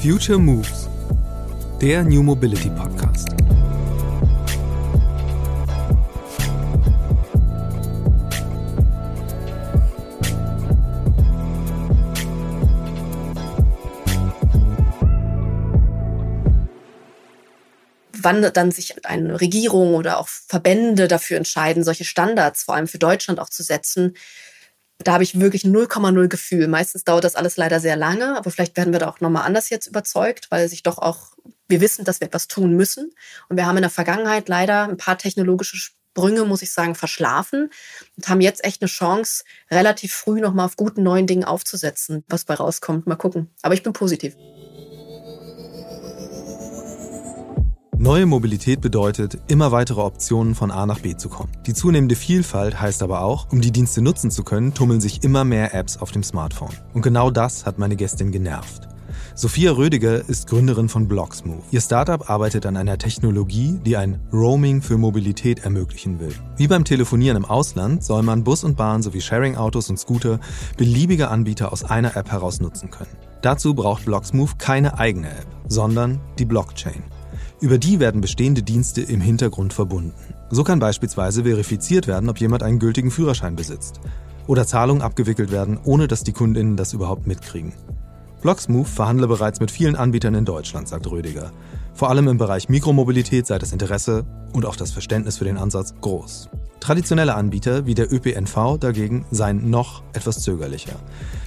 Future Moves, der New Mobility Podcast. wann dann sich eine Regierung oder auch Verbände dafür entscheiden, solche Standards vor allem für Deutschland auch zu setzen, da habe ich wirklich 0,0 Gefühl. Meistens dauert das alles leider sehr lange, aber vielleicht werden wir da auch nochmal anders jetzt überzeugt, weil sich doch auch, wir wissen, dass wir etwas tun müssen. Und wir haben in der Vergangenheit leider ein paar technologische Sprünge, muss ich sagen, verschlafen und haben jetzt echt eine Chance, relativ früh nochmal auf guten neuen Dingen aufzusetzen. Was bei rauskommt, mal gucken. Aber ich bin positiv. Neue Mobilität bedeutet, immer weitere Optionen von A nach B zu kommen. Die zunehmende Vielfalt heißt aber auch, um die Dienste nutzen zu können, tummeln sich immer mehr Apps auf dem Smartphone. Und genau das hat meine Gästin genervt. Sophia Rödiger ist Gründerin von Blocksmove. Ihr Startup arbeitet an einer Technologie, die ein Roaming für Mobilität ermöglichen will. Wie beim Telefonieren im Ausland soll man Bus und Bahn sowie Sharing-Autos und Scooter beliebige Anbieter aus einer App heraus nutzen können. Dazu braucht Blocksmove keine eigene App, sondern die Blockchain. Über die werden bestehende Dienste im Hintergrund verbunden. So kann beispielsweise verifiziert werden, ob jemand einen gültigen Führerschein besitzt. Oder Zahlungen abgewickelt werden, ohne dass die Kundinnen das überhaupt mitkriegen. Blocksmove verhandle bereits mit vielen Anbietern in Deutschland, sagt Rödiger. Vor allem im Bereich Mikromobilität sei das Interesse und auch das Verständnis für den Ansatz groß. Traditionelle Anbieter wie der ÖPNV dagegen seien noch etwas zögerlicher.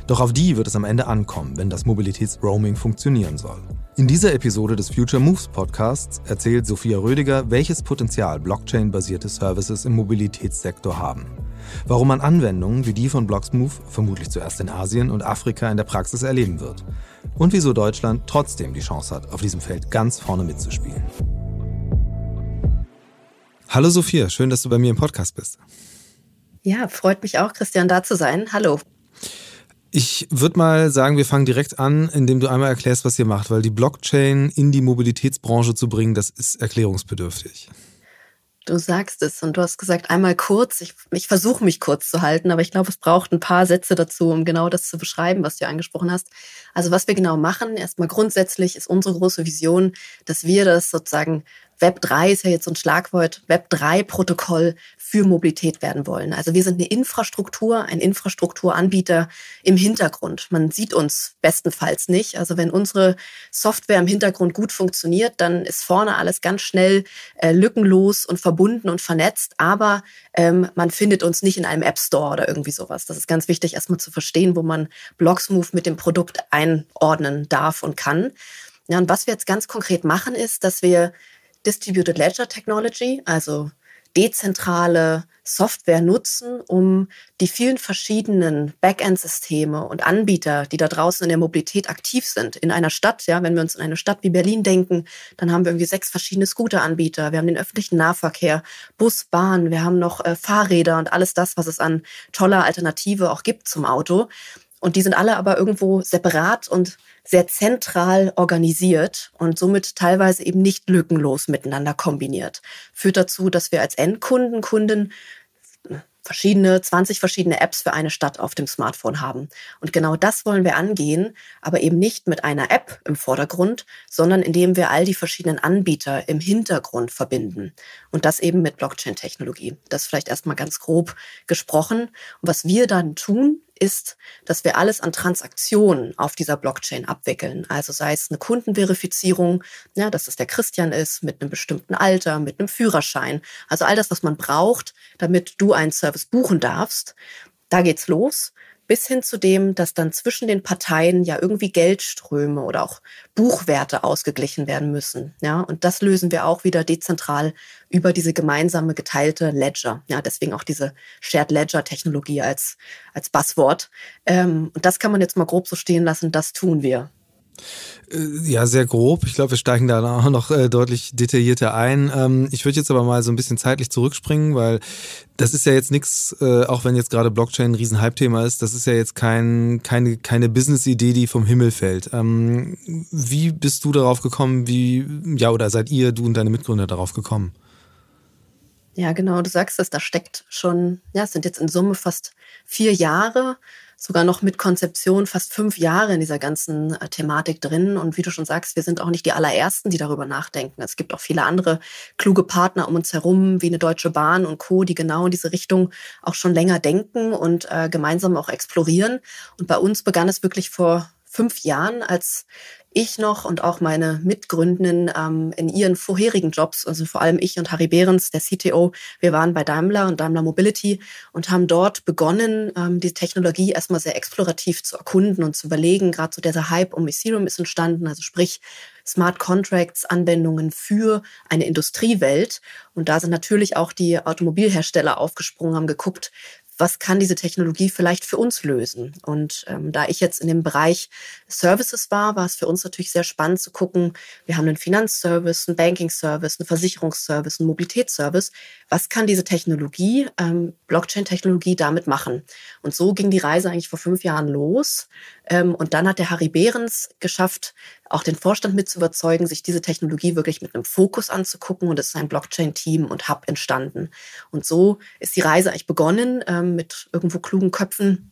Doch auf die wird es am Ende ankommen, wenn das Mobilitätsroaming funktionieren soll. In dieser Episode des Future Moves Podcasts erzählt Sophia Rödiger, welches Potenzial Blockchain-basierte Services im Mobilitätssektor haben. Warum man Anwendungen wie die von Blocksmove vermutlich zuerst in Asien und Afrika in der Praxis erleben wird. Und wieso Deutschland trotzdem die Chance hat, auf diesem Feld ganz vorne mitzuspielen. Hallo Sophia, schön, dass du bei mir im Podcast bist. Ja, freut mich auch, Christian, da zu sein. Hallo. Ich würde mal sagen, wir fangen direkt an, indem du einmal erklärst, was ihr macht, weil die Blockchain in die Mobilitätsbranche zu bringen, das ist erklärungsbedürftig. Du sagst es und du hast gesagt, einmal kurz. Ich, ich versuche mich kurz zu halten, aber ich glaube, es braucht ein paar Sätze dazu, um genau das zu beschreiben, was du angesprochen hast. Also was wir genau machen, erstmal grundsätzlich ist unsere große Vision, dass wir das sozusagen Web 3 ist ja jetzt so ein Schlagwort, Web 3 Protokoll für Mobilität werden wollen. Also wir sind eine Infrastruktur, ein Infrastrukturanbieter im Hintergrund. Man sieht uns bestenfalls nicht. Also wenn unsere Software im Hintergrund gut funktioniert, dann ist vorne alles ganz schnell äh, lückenlos und verbunden und vernetzt. Aber ähm, man findet uns nicht in einem App Store oder irgendwie sowas. Das ist ganz wichtig, erstmal zu verstehen, wo man Blocksmove mit dem Produkt einordnen darf und kann. Ja, und was wir jetzt ganz konkret machen, ist, dass wir Distributed Ledger Technology, also dezentrale Software nutzen, um die vielen verschiedenen Backend-Systeme und Anbieter, die da draußen in der Mobilität aktiv sind, in einer Stadt, ja, wenn wir uns in eine Stadt wie Berlin denken, dann haben wir irgendwie sechs verschiedene Scooter-Anbieter, wir haben den öffentlichen Nahverkehr, Bus, Bahn, wir haben noch äh, Fahrräder und alles das, was es an toller Alternative auch gibt zum Auto. Und die sind alle aber irgendwo separat und sehr zentral organisiert und somit teilweise eben nicht lückenlos miteinander kombiniert. Führt dazu, dass wir als Endkunden, Kunden verschiedene, 20 verschiedene Apps für eine Stadt auf dem Smartphone haben. Und genau das wollen wir angehen, aber eben nicht mit einer App im Vordergrund, sondern indem wir all die verschiedenen Anbieter im Hintergrund verbinden. Und das eben mit Blockchain-Technologie. Das vielleicht erstmal ganz grob gesprochen. Und was wir dann tun, ist, dass wir alles an Transaktionen auf dieser Blockchain abwickeln. Also sei es eine Kundenverifizierung, ja, dass es der Christian ist mit einem bestimmten Alter, mit einem Führerschein. Also all das, was man braucht, damit du einen Service buchen darfst. Da geht's los bis hin zu dem, dass dann zwischen den Parteien ja irgendwie Geldströme oder auch Buchwerte ausgeglichen werden müssen. Ja, und das lösen wir auch wieder dezentral über diese gemeinsame geteilte Ledger. Ja, deswegen auch diese Shared Ledger Technologie als, als Buzzword. Ähm, und das kann man jetzt mal grob so stehen lassen. Das tun wir. Äh, ja, sehr grob. Ich glaube, wir steigen da auch noch äh, deutlich detaillierter ein. Ähm, ich würde jetzt aber mal so ein bisschen zeitlich zurückspringen, weil das ist ja jetzt nichts, äh, auch wenn jetzt gerade Blockchain ein riesen Hype-Thema ist, das ist ja jetzt kein, keine, keine Business-Idee, die vom Himmel fällt. Ähm, wie bist du darauf gekommen, wie, ja, oder seid ihr, du und deine Mitgründer darauf gekommen? Ja, genau, du sagst es, da steckt schon, ja, es sind jetzt in Summe fast vier Jahre sogar noch mit Konzeption fast fünf Jahre in dieser ganzen äh, Thematik drin. Und wie du schon sagst, wir sind auch nicht die allerersten, die darüber nachdenken. Es gibt auch viele andere kluge Partner um uns herum, wie eine Deutsche Bahn und Co., die genau in diese Richtung auch schon länger denken und äh, gemeinsam auch explorieren. Und bei uns begann es wirklich vor fünf Jahren, als ich noch und auch meine Mitgründenden ähm, in ihren vorherigen Jobs, also vor allem ich und Harry Behrens, der CTO, wir waren bei Daimler und Daimler Mobility und haben dort begonnen, ähm, die Technologie erstmal sehr explorativ zu erkunden und zu überlegen. Gerade so dieser Hype um Ethereum ist entstanden, also sprich Smart Contracts, Anwendungen für eine Industriewelt. Und da sind natürlich auch die Automobilhersteller aufgesprungen, haben geguckt, was kann diese Technologie vielleicht für uns lösen? Und ähm, da ich jetzt in dem Bereich Services war, war es für uns natürlich sehr spannend zu gucken, wir haben einen Finanzservice, einen Banking-Service, einen Versicherungsservice, einen Mobilitätsservice. Was kann diese Technologie, ähm, Blockchain-Technologie damit machen? Und so ging die Reise eigentlich vor fünf Jahren los. Ähm, und dann hat der Harry Behrens geschafft, auch den Vorstand mit zu überzeugen, sich diese Technologie wirklich mit einem Fokus anzugucken. Und es ist ein Blockchain-Team und Hub entstanden. Und so ist die Reise eigentlich begonnen ähm, mit irgendwo klugen Köpfen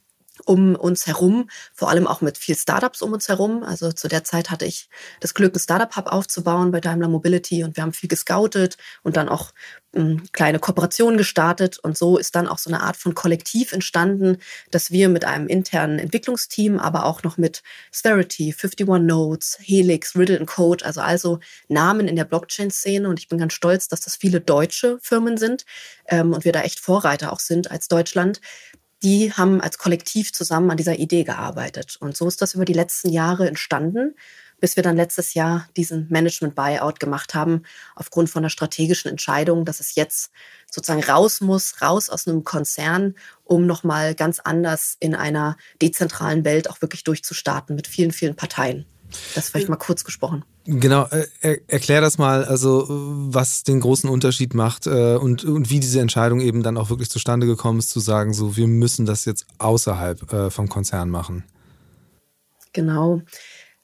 um uns herum, vor allem auch mit viel Startups um uns herum. Also zu der Zeit hatte ich das Glück, ein Startup-Hub aufzubauen bei Daimler Mobility und wir haben viel gescoutet und dann auch ähm, kleine Kooperationen gestartet. Und so ist dann auch so eine Art von Kollektiv entstanden, dass wir mit einem internen Entwicklungsteam, aber auch noch mit Sverity, 51 Nodes, Helix, Riddle Code, also also Namen in der Blockchain-Szene. Und ich bin ganz stolz, dass das viele deutsche Firmen sind ähm, und wir da echt Vorreiter auch sind als Deutschland die haben als Kollektiv zusammen an dieser Idee gearbeitet. Und so ist das über die letzten Jahre entstanden, bis wir dann letztes Jahr diesen Management-Buyout gemacht haben, aufgrund von der strategischen Entscheidung, dass es jetzt sozusagen raus muss, raus aus einem Konzern, um nochmal ganz anders in einer dezentralen Welt auch wirklich durchzustarten mit vielen, vielen Parteien. Das vielleicht mal kurz gesprochen. Genau, äh, er, erklär das mal, also was den großen Unterschied macht äh, und, und wie diese Entscheidung eben dann auch wirklich zustande gekommen ist, zu sagen, so wir müssen das jetzt außerhalb äh, vom Konzern machen. Genau.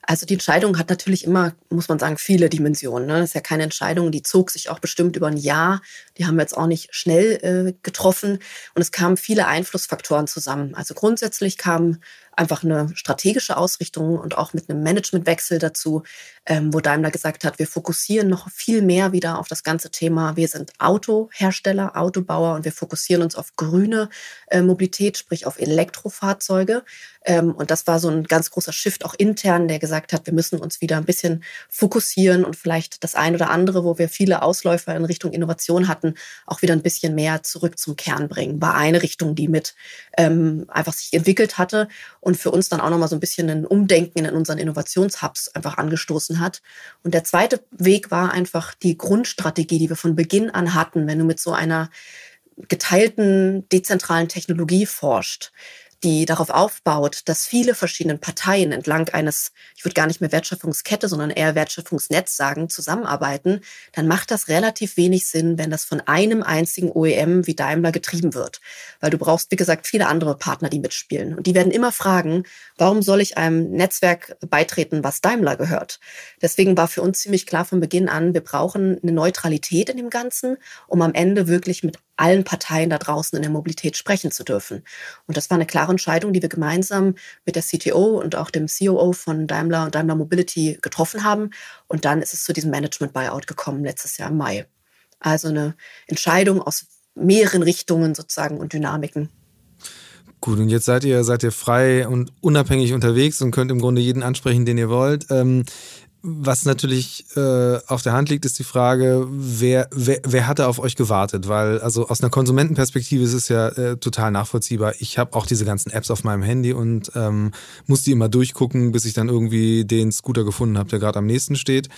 Also die Entscheidung hat natürlich immer, muss man sagen, viele Dimensionen. Ne? Das ist ja keine Entscheidung, die zog sich auch bestimmt über ein Jahr. Die haben wir jetzt auch nicht schnell äh, getroffen. Und es kamen viele Einflussfaktoren zusammen. Also grundsätzlich kamen einfach eine strategische Ausrichtung und auch mit einem Managementwechsel dazu, ähm, wo Daimler gesagt hat, wir fokussieren noch viel mehr wieder auf das ganze Thema. Wir sind Autohersteller, Autobauer und wir fokussieren uns auf grüne äh, Mobilität, sprich auf Elektrofahrzeuge. Ähm, und das war so ein ganz großer Shift auch intern, der gesagt hat, wir müssen uns wieder ein bisschen fokussieren und vielleicht das ein oder andere, wo wir viele Ausläufer in Richtung Innovation hatten, auch wieder ein bisschen mehr zurück zum Kern bringen. War eine Richtung, die mit ähm, einfach sich entwickelt hatte und für uns dann auch nochmal so ein bisschen ein Umdenken in unseren Innovationshubs einfach angestoßen hat. Und der zweite Weg war einfach die Grundstrategie, die wir von Beginn an hatten, wenn du mit so einer geteilten, dezentralen Technologie forscht die darauf aufbaut, dass viele verschiedene Parteien entlang eines, ich würde gar nicht mehr Wertschöpfungskette, sondern eher Wertschöpfungsnetz sagen, zusammenarbeiten, dann macht das relativ wenig Sinn, wenn das von einem einzigen OEM wie Daimler getrieben wird. Weil du brauchst, wie gesagt, viele andere Partner, die mitspielen. Und die werden immer fragen, warum soll ich einem Netzwerk beitreten, was Daimler gehört? Deswegen war für uns ziemlich klar von Beginn an, wir brauchen eine Neutralität in dem Ganzen, um am Ende wirklich mit allen Parteien da draußen in der Mobilität sprechen zu dürfen. Und das war eine klare Entscheidung, die wir gemeinsam mit der CTO und auch dem COO von Daimler und Daimler Mobility getroffen haben. Und dann ist es zu diesem Management-Buyout gekommen letztes Jahr im Mai. Also eine Entscheidung aus mehreren Richtungen sozusagen und Dynamiken. Gut, und jetzt seid ihr, seid ihr frei und unabhängig unterwegs und könnt im Grunde jeden ansprechen, den ihr wollt. Ähm, was natürlich äh, auf der Hand liegt, ist die Frage, wer, wer, wer hatte auf euch gewartet? Weil, also aus einer Konsumentenperspektive ist es ja äh, total nachvollziehbar. Ich habe auch diese ganzen Apps auf meinem Handy und ähm, muss die immer durchgucken, bis ich dann irgendwie den Scooter gefunden habe, der gerade am nächsten steht.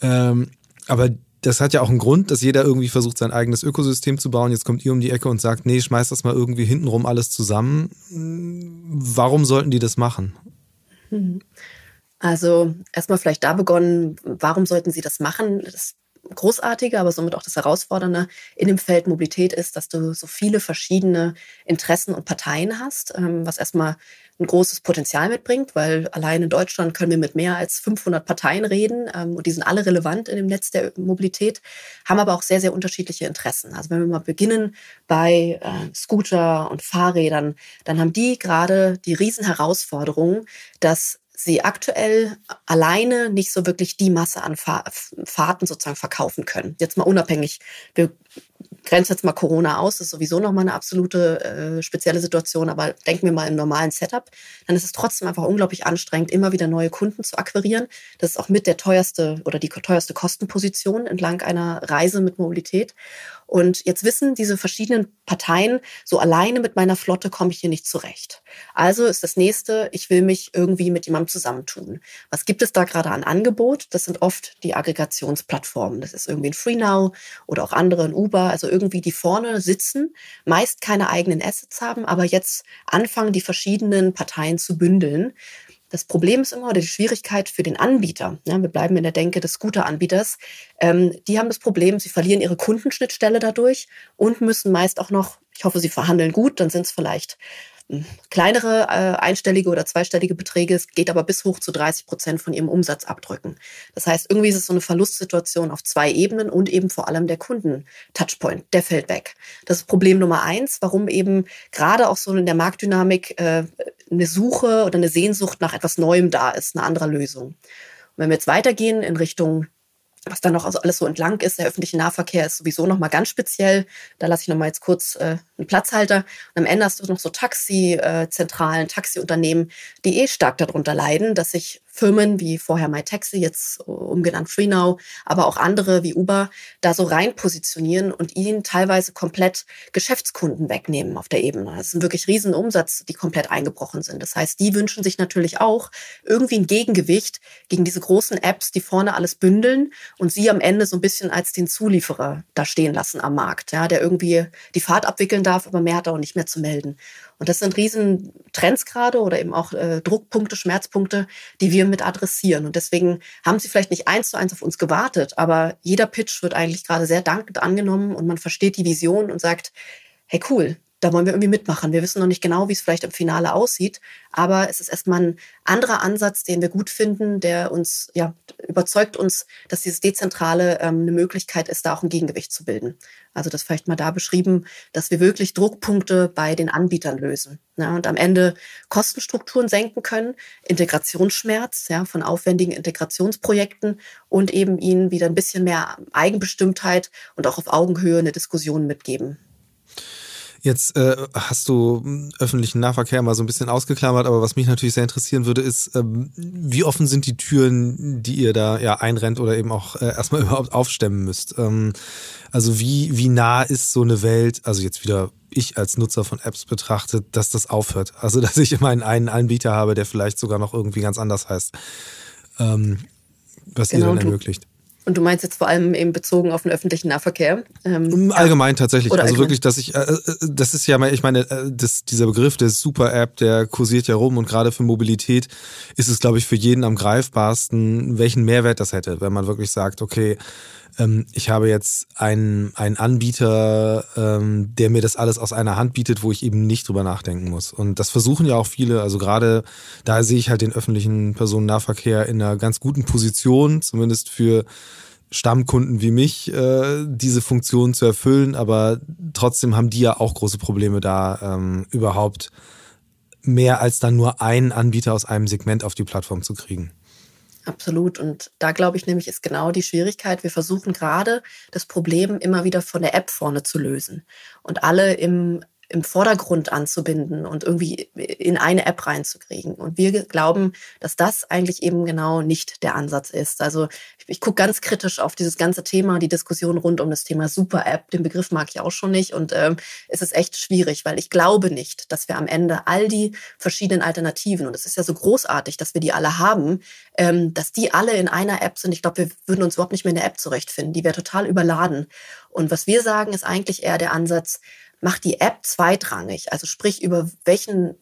Ähm, aber das hat ja auch einen Grund, dass jeder irgendwie versucht, sein eigenes Ökosystem zu bauen. Jetzt kommt ihr um die Ecke und sagt, nee, schmeiß das mal irgendwie hintenrum alles zusammen. Warum sollten die das machen? Mhm. Also erstmal vielleicht da begonnen, warum sollten Sie das machen? Das Großartige, aber somit auch das Herausfordernde in dem Feld Mobilität ist, dass du so viele verschiedene Interessen und Parteien hast, ähm, was erstmal ein großes Potenzial mitbringt, weil allein in Deutschland können wir mit mehr als 500 Parteien reden ähm, und die sind alle relevant in dem Netz der Mobilität, haben aber auch sehr, sehr unterschiedliche Interessen. Also wenn wir mal beginnen bei äh, Scooter und Fahrrädern, dann haben die gerade die Riesenherausforderung, dass sie aktuell alleine nicht so wirklich die Masse an Fahrten sozusagen verkaufen können. Jetzt mal unabhängig. Wir grenze jetzt mal Corona aus, das ist sowieso nochmal eine absolute äh, spezielle Situation, aber denken wir mal im normalen Setup, dann ist es trotzdem einfach unglaublich anstrengend, immer wieder neue Kunden zu akquirieren. Das ist auch mit der teuerste oder die teuerste Kostenposition entlang einer Reise mit Mobilität. Und jetzt wissen diese verschiedenen Parteien, so alleine mit meiner Flotte komme ich hier nicht zurecht. Also ist das nächste, ich will mich irgendwie mit jemandem zusammentun. Was gibt es da gerade an Angebot? Das sind oft die Aggregationsplattformen. Das ist irgendwie ein FreeNow oder auch andere, ein Uber. Also irgendwie die vorne sitzen, meist keine eigenen Assets haben, aber jetzt anfangen, die verschiedenen Parteien zu bündeln. Das Problem ist immer, oder die Schwierigkeit für den Anbieter, ja, wir bleiben in der Denke des Scooter-Anbieters, ähm, die haben das Problem, sie verlieren ihre Kundenschnittstelle dadurch und müssen meist auch noch, ich hoffe, sie verhandeln gut, dann sind es vielleicht kleinere äh, einstellige oder zweistellige Beträge, es geht aber bis hoch zu 30 Prozent von ihrem Umsatz abdrücken. Das heißt, irgendwie ist es so eine Verlustsituation auf zwei Ebenen und eben vor allem der Kunden-Touchpoint, der fällt weg. Das ist Problem Nummer eins, warum eben gerade auch so in der Marktdynamik äh, eine Suche oder eine Sehnsucht nach etwas Neuem da ist, eine andere Lösung. Und wenn wir jetzt weitergehen in Richtung was dann noch also alles so entlang ist. Der öffentliche Nahverkehr ist sowieso noch mal ganz speziell. Da lasse ich noch mal jetzt kurz äh, einen Platzhalter. Und am Ende hast du noch so Taxizentralen, äh, Taxiunternehmen, die eh stark darunter leiden, dass sich Firmen wie vorher MyTaxi, jetzt umgenannt FreeNow, aber auch andere wie Uber da so rein positionieren und ihnen teilweise komplett Geschäftskunden wegnehmen auf der Ebene. Das sind wirklich Riesenumsatz, die komplett eingebrochen sind. Das heißt, die wünschen sich natürlich auch irgendwie ein Gegengewicht gegen diese großen Apps, die vorne alles bündeln und sie am Ende so ein bisschen als den Zulieferer da stehen lassen am Markt, ja, der irgendwie die Fahrt abwickeln darf, aber mehr hat er auch nicht mehr zu melden. Und das sind riesen Trends gerade oder eben auch äh, Druckpunkte, Schmerzpunkte, die wir mit adressieren. Und deswegen haben sie vielleicht nicht eins zu eins auf uns gewartet, aber jeder Pitch wird eigentlich gerade sehr dankend angenommen und man versteht die Vision und sagt, hey cool, da wollen wir irgendwie mitmachen. Wir wissen noch nicht genau, wie es vielleicht im Finale aussieht, aber es ist erstmal ein anderer Ansatz, den wir gut finden, der uns, ja, überzeugt uns, dass dieses Dezentrale ähm, eine Möglichkeit ist, da auch ein Gegengewicht zu bilden. Also das vielleicht mal da beschrieben, dass wir wirklich Druckpunkte bei den Anbietern lösen ja, und am Ende Kostenstrukturen senken können, Integrationsschmerz ja, von aufwendigen Integrationsprojekten und eben ihnen wieder ein bisschen mehr Eigenbestimmtheit und auch auf Augenhöhe eine Diskussion mitgeben. Jetzt äh, hast du hm, öffentlichen Nahverkehr mal so ein bisschen ausgeklammert, aber was mich natürlich sehr interessieren würde, ist, ähm, wie offen sind die Türen, die ihr da ja einrennt oder eben auch äh, erstmal überhaupt aufstemmen müsst? Ähm, also wie, wie nah ist so eine Welt, also jetzt wieder ich als Nutzer von Apps betrachtet, dass das aufhört? Also dass ich immer einen Anbieter habe, der vielleicht sogar noch irgendwie ganz anders heißt, ähm, was genau, ihr dann ermöglicht. Und du meinst jetzt vor allem eben bezogen auf den öffentlichen Nahverkehr? Ähm, Allgemein tatsächlich. Oder also allgemein. wirklich, dass ich, äh, äh, das ist ja, ich meine, äh, das, dieser Begriff der Super-App, der kursiert ja rum und gerade für Mobilität ist es, glaube ich, für jeden am greifbarsten, welchen Mehrwert das hätte, wenn man wirklich sagt, okay, ähm, ich habe jetzt einen, einen Anbieter, ähm, der mir das alles aus einer Hand bietet, wo ich eben nicht drüber nachdenken muss. Und das versuchen ja auch viele. Also gerade da sehe ich halt den öffentlichen Personennahverkehr in einer ganz guten Position, zumindest für Stammkunden wie mich, äh, diese Funktion zu erfüllen. Aber trotzdem haben die ja auch große Probleme da, ähm, überhaupt mehr als dann nur einen Anbieter aus einem Segment auf die Plattform zu kriegen. Absolut. Und da glaube ich nämlich ist genau die Schwierigkeit. Wir versuchen gerade das Problem immer wieder von der App vorne zu lösen und alle im im Vordergrund anzubinden und irgendwie in eine App reinzukriegen. Und wir glauben, dass das eigentlich eben genau nicht der Ansatz ist. Also ich, ich gucke ganz kritisch auf dieses ganze Thema, die Diskussion rund um das Thema Super-App. Den Begriff mag ich auch schon nicht und ähm, es ist echt schwierig, weil ich glaube nicht, dass wir am Ende all die verschiedenen Alternativen, und es ist ja so großartig, dass wir die alle haben, ähm, dass die alle in einer App sind. Ich glaube, wir würden uns überhaupt nicht mehr in der App zurechtfinden. Die wäre total überladen. Und was wir sagen, ist eigentlich eher der Ansatz, macht die App zweitrangig. Also sprich, über welchen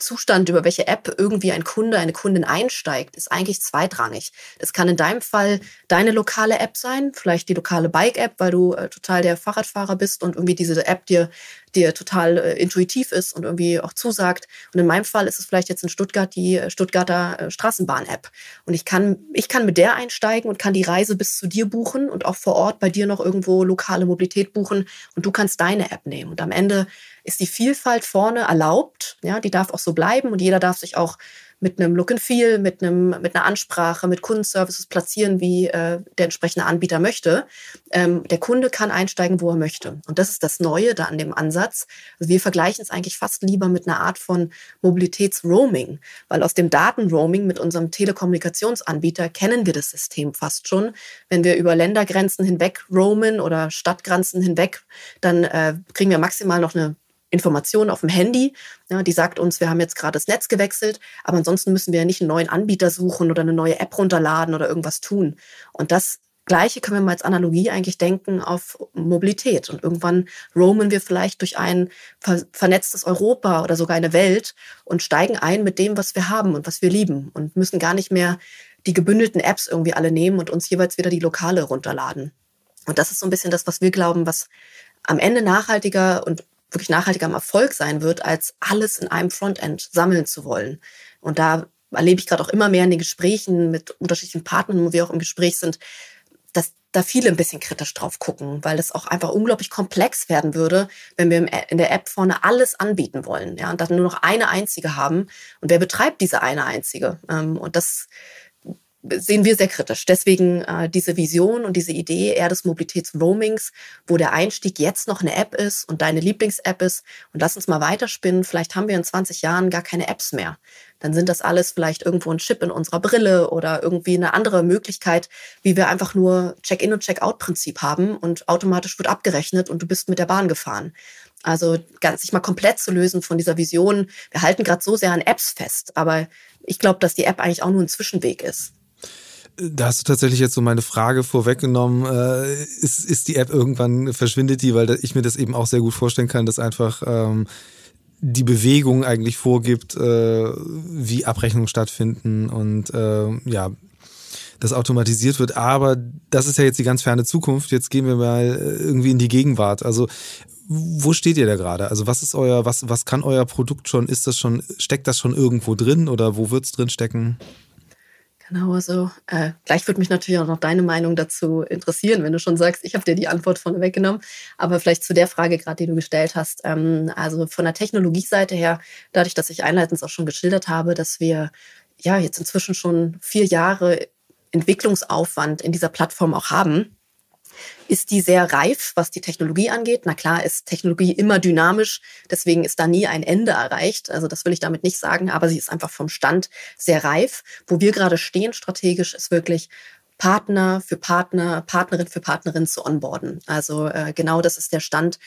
Zustand, über welche App irgendwie ein Kunde, eine Kundin einsteigt, ist eigentlich zweitrangig. Das kann in deinem Fall deine lokale App sein, vielleicht die lokale Bike-App, weil du äh, total der Fahrradfahrer bist und irgendwie diese App dir dir total äh, intuitiv ist und irgendwie auch zusagt. Und in meinem Fall ist es vielleicht jetzt in Stuttgart die äh, Stuttgarter äh, Straßenbahn-App. Und ich kann, ich kann mit der einsteigen und kann die Reise bis zu dir buchen und auch vor Ort bei dir noch irgendwo lokale Mobilität buchen und du kannst deine App nehmen. Und am Ende ist die Vielfalt vorne erlaubt. Ja, die darf auch so bleiben und jeder darf sich auch mit einem Look and Feel, mit, einem, mit einer Ansprache, mit Kundenservices platzieren, wie äh, der entsprechende Anbieter möchte. Ähm, der Kunde kann einsteigen, wo er möchte. Und das ist das Neue da an dem Ansatz. Also wir vergleichen es eigentlich fast lieber mit einer Art von Mobilitätsroaming, weil aus dem Datenroaming mit unserem Telekommunikationsanbieter kennen wir das System fast schon. Wenn wir über Ländergrenzen hinweg roamen oder Stadtgrenzen hinweg, dann äh, kriegen wir maximal noch eine Information auf dem Handy, ja, die sagt uns, wir haben jetzt gerade das Netz gewechselt, aber ansonsten müssen wir ja nicht einen neuen Anbieter suchen oder eine neue App runterladen oder irgendwas tun. Und das Gleiche können wir mal als Analogie eigentlich denken auf Mobilität. Und irgendwann roamen wir vielleicht durch ein ver vernetztes Europa oder sogar eine Welt und steigen ein mit dem, was wir haben und was wir lieben und müssen gar nicht mehr die gebündelten Apps irgendwie alle nehmen und uns jeweils wieder die Lokale runterladen. Und das ist so ein bisschen das, was wir glauben, was am Ende nachhaltiger und wirklich nachhaltiger am Erfolg sein wird, als alles in einem Frontend sammeln zu wollen. Und da erlebe ich gerade auch immer mehr in den Gesprächen mit unterschiedlichen Partnern, wo wir auch im Gespräch sind, dass da viele ein bisschen kritisch drauf gucken, weil das auch einfach unglaublich komplex werden würde, wenn wir in der App vorne alles anbieten wollen, ja, und dann nur noch eine einzige haben. Und wer betreibt diese eine einzige? Ähm, und das sehen wir sehr kritisch. Deswegen äh, diese Vision und diese Idee eher des Mobilitätsroamings, wo der Einstieg jetzt noch eine App ist und deine Lieblings-App ist. Und lass uns mal weiterspinnen. Vielleicht haben wir in 20 Jahren gar keine Apps mehr. Dann sind das alles vielleicht irgendwo ein Chip in unserer Brille oder irgendwie eine andere Möglichkeit, wie wir einfach nur Check-in und Check-out-Prinzip haben und automatisch wird abgerechnet und du bist mit der Bahn gefahren. Also ganz, sich mal komplett zu lösen von dieser Vision. Wir halten gerade so sehr an Apps fest, aber ich glaube, dass die App eigentlich auch nur ein Zwischenweg ist. Da hast du tatsächlich jetzt so meine Frage vorweggenommen. Äh, ist, ist die App irgendwann, verschwindet die? Weil ich mir das eben auch sehr gut vorstellen kann, dass einfach ähm, die Bewegung eigentlich vorgibt, äh, wie Abrechnungen stattfinden und äh, ja, das automatisiert wird. Aber das ist ja jetzt die ganz ferne Zukunft. Jetzt gehen wir mal äh, irgendwie in die Gegenwart. Also wo steht ihr da gerade? Also was ist euer, was, was kann euer Produkt schon? Ist das schon, steckt das schon irgendwo drin oder wo wird es drin stecken? Genau, also äh, gleich würde mich natürlich auch noch deine Meinung dazu interessieren, wenn du schon sagst, ich habe dir die Antwort vorne weggenommen. Aber vielleicht zu der Frage gerade, die du gestellt hast. Ähm, also von der Technologieseite her, dadurch, dass ich einleitend auch schon geschildert habe, dass wir ja jetzt inzwischen schon vier Jahre Entwicklungsaufwand in dieser Plattform auch haben, ist die sehr reif, was die Technologie angeht. Na klar ist Technologie immer dynamisch, deswegen ist da nie ein Ende erreicht. Also das will ich damit nicht sagen, aber sie ist einfach vom Stand sehr reif. Wo wir gerade stehen strategisch ist wirklich Partner für Partner, Partnerin für Partnerin zu onboarden. Also äh, genau das ist der Stand,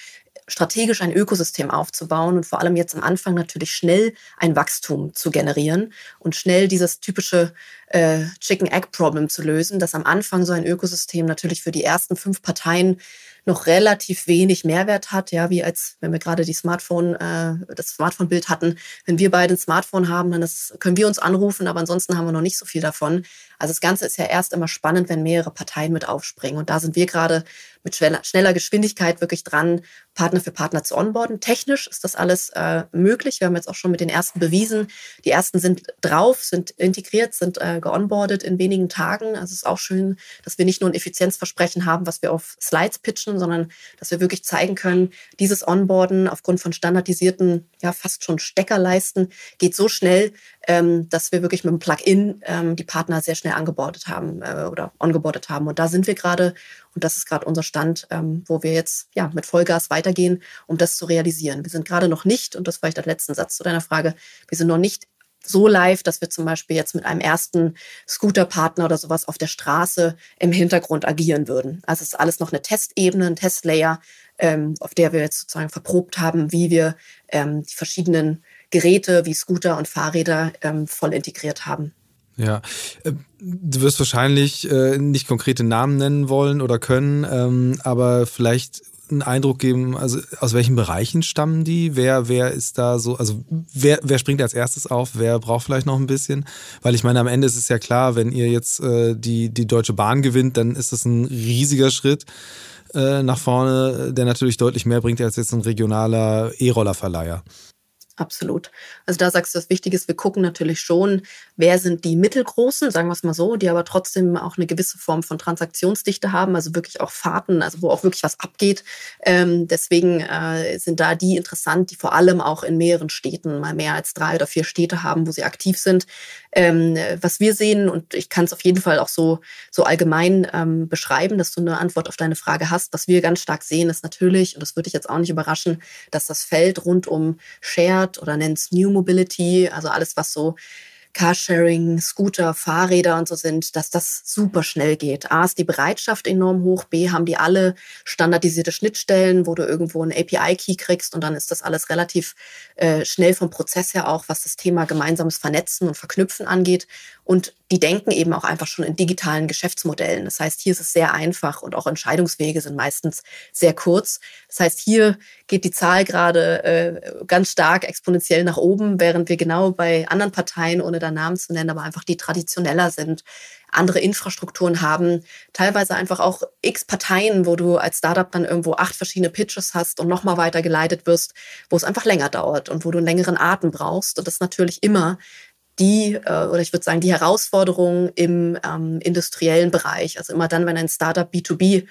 strategisch ein Ökosystem aufzubauen und vor allem jetzt am Anfang natürlich schnell ein Wachstum zu generieren und schnell dieses typische äh, Chicken-Egg-Problem zu lösen, dass am Anfang so ein Ökosystem natürlich für die ersten fünf Parteien noch relativ wenig Mehrwert hat, ja, wie als wenn wir gerade die Smartphone, äh, das Smartphone-Bild hatten. Wenn wir beide ein Smartphone haben, dann ist, können wir uns anrufen, aber ansonsten haben wir noch nicht so viel davon. Also das Ganze ist ja erst immer spannend, wenn mehrere Parteien mit aufspringen. Und da sind wir gerade mit schneller Geschwindigkeit wirklich dran, Partner für Partner zu onboarden. Technisch ist das alles äh, möglich. Wir haben jetzt auch schon mit den ersten bewiesen. Die ersten sind drauf, sind integriert, sind äh, geonboardet in wenigen Tagen. Also es ist auch schön, dass wir nicht nur ein Effizienzversprechen haben, was wir auf Slides pitchen, sondern dass wir wirklich zeigen können, dieses Onboarden aufgrund von standardisierten, ja fast schon Steckerleisten geht so schnell, ähm, dass wir wirklich mit dem Plugin ähm, die Partner sehr schnell angebordet haben äh, oder ongeboardet haben. Und da sind wir gerade und das ist gerade unser Stand, ähm, wo wir jetzt ja mit Vollgas weitergehen, um das zu realisieren. Wir sind gerade noch nicht, und das war ich der letzte Satz zu deiner Frage, wir sind noch nicht so live, dass wir zum Beispiel jetzt mit einem ersten Scooter-Partner oder sowas auf der Straße im Hintergrund agieren würden. Also es ist alles noch eine Testebene, ein Testlayer, ähm, auf der wir jetzt sozusagen verprobt haben, wie wir ähm, die verschiedenen Geräte wie Scooter und Fahrräder ähm, voll integriert haben. Ja, äh, du wirst wahrscheinlich äh, nicht konkrete Namen nennen wollen oder können, ähm, aber vielleicht einen Eindruck geben, also aus welchen Bereichen stammen die? Wer, wer ist da so, also wer, wer springt als erstes auf? Wer braucht vielleicht noch ein bisschen? Weil ich meine, am Ende ist es ja klar, wenn ihr jetzt äh, die, die Deutsche Bahn gewinnt, dann ist das ein riesiger Schritt. äh, nach vorne, der natürlich deutlich mehr bringt als jetzt ein regionaler E-Roller-Verleiher. Absolut. Also da sagst du, das Wichtige ist, wir gucken natürlich schon, wer sind die mittelgroßen, sagen wir es mal so, die aber trotzdem auch eine gewisse Form von Transaktionsdichte haben, also wirklich auch Fahrten, also wo auch wirklich was abgeht. Ähm, deswegen äh, sind da die interessant, die vor allem auch in mehreren Städten mal mehr als drei oder vier Städte haben, wo sie aktiv sind. Ähm, was wir sehen, und ich kann es auf jeden Fall auch so, so allgemein ähm, beschreiben, dass du eine Antwort auf deine Frage hast. Was wir ganz stark sehen, ist natürlich, und das würde ich jetzt auch nicht überraschen, dass das Feld rund um Shared oder nennt es New Mobility, also alles, was so Carsharing, Scooter, Fahrräder und so sind, dass das super schnell geht. A ist die Bereitschaft enorm hoch, B haben die alle standardisierte Schnittstellen, wo du irgendwo einen API-Key kriegst und dann ist das alles relativ äh, schnell vom Prozess her auch, was das Thema gemeinsames Vernetzen und Verknüpfen angeht. Und die denken eben auch einfach schon in digitalen Geschäftsmodellen. Das heißt, hier ist es sehr einfach und auch Entscheidungswege sind meistens sehr kurz. Das heißt, hier geht die Zahl gerade äh, ganz stark exponentiell nach oben, während wir genau bei anderen Parteien, ohne da Namen zu nennen, aber einfach die traditioneller sind, andere Infrastrukturen haben, teilweise einfach auch x Parteien, wo du als Startup dann irgendwo acht verschiedene Pitches hast und nochmal weitergeleitet wirst, wo es einfach länger dauert und wo du einen längeren Atem brauchst. Und das natürlich immer die, äh, oder ich würde sagen, die Herausforderung im ähm, industriellen Bereich. Also immer dann, wenn ein Startup B2B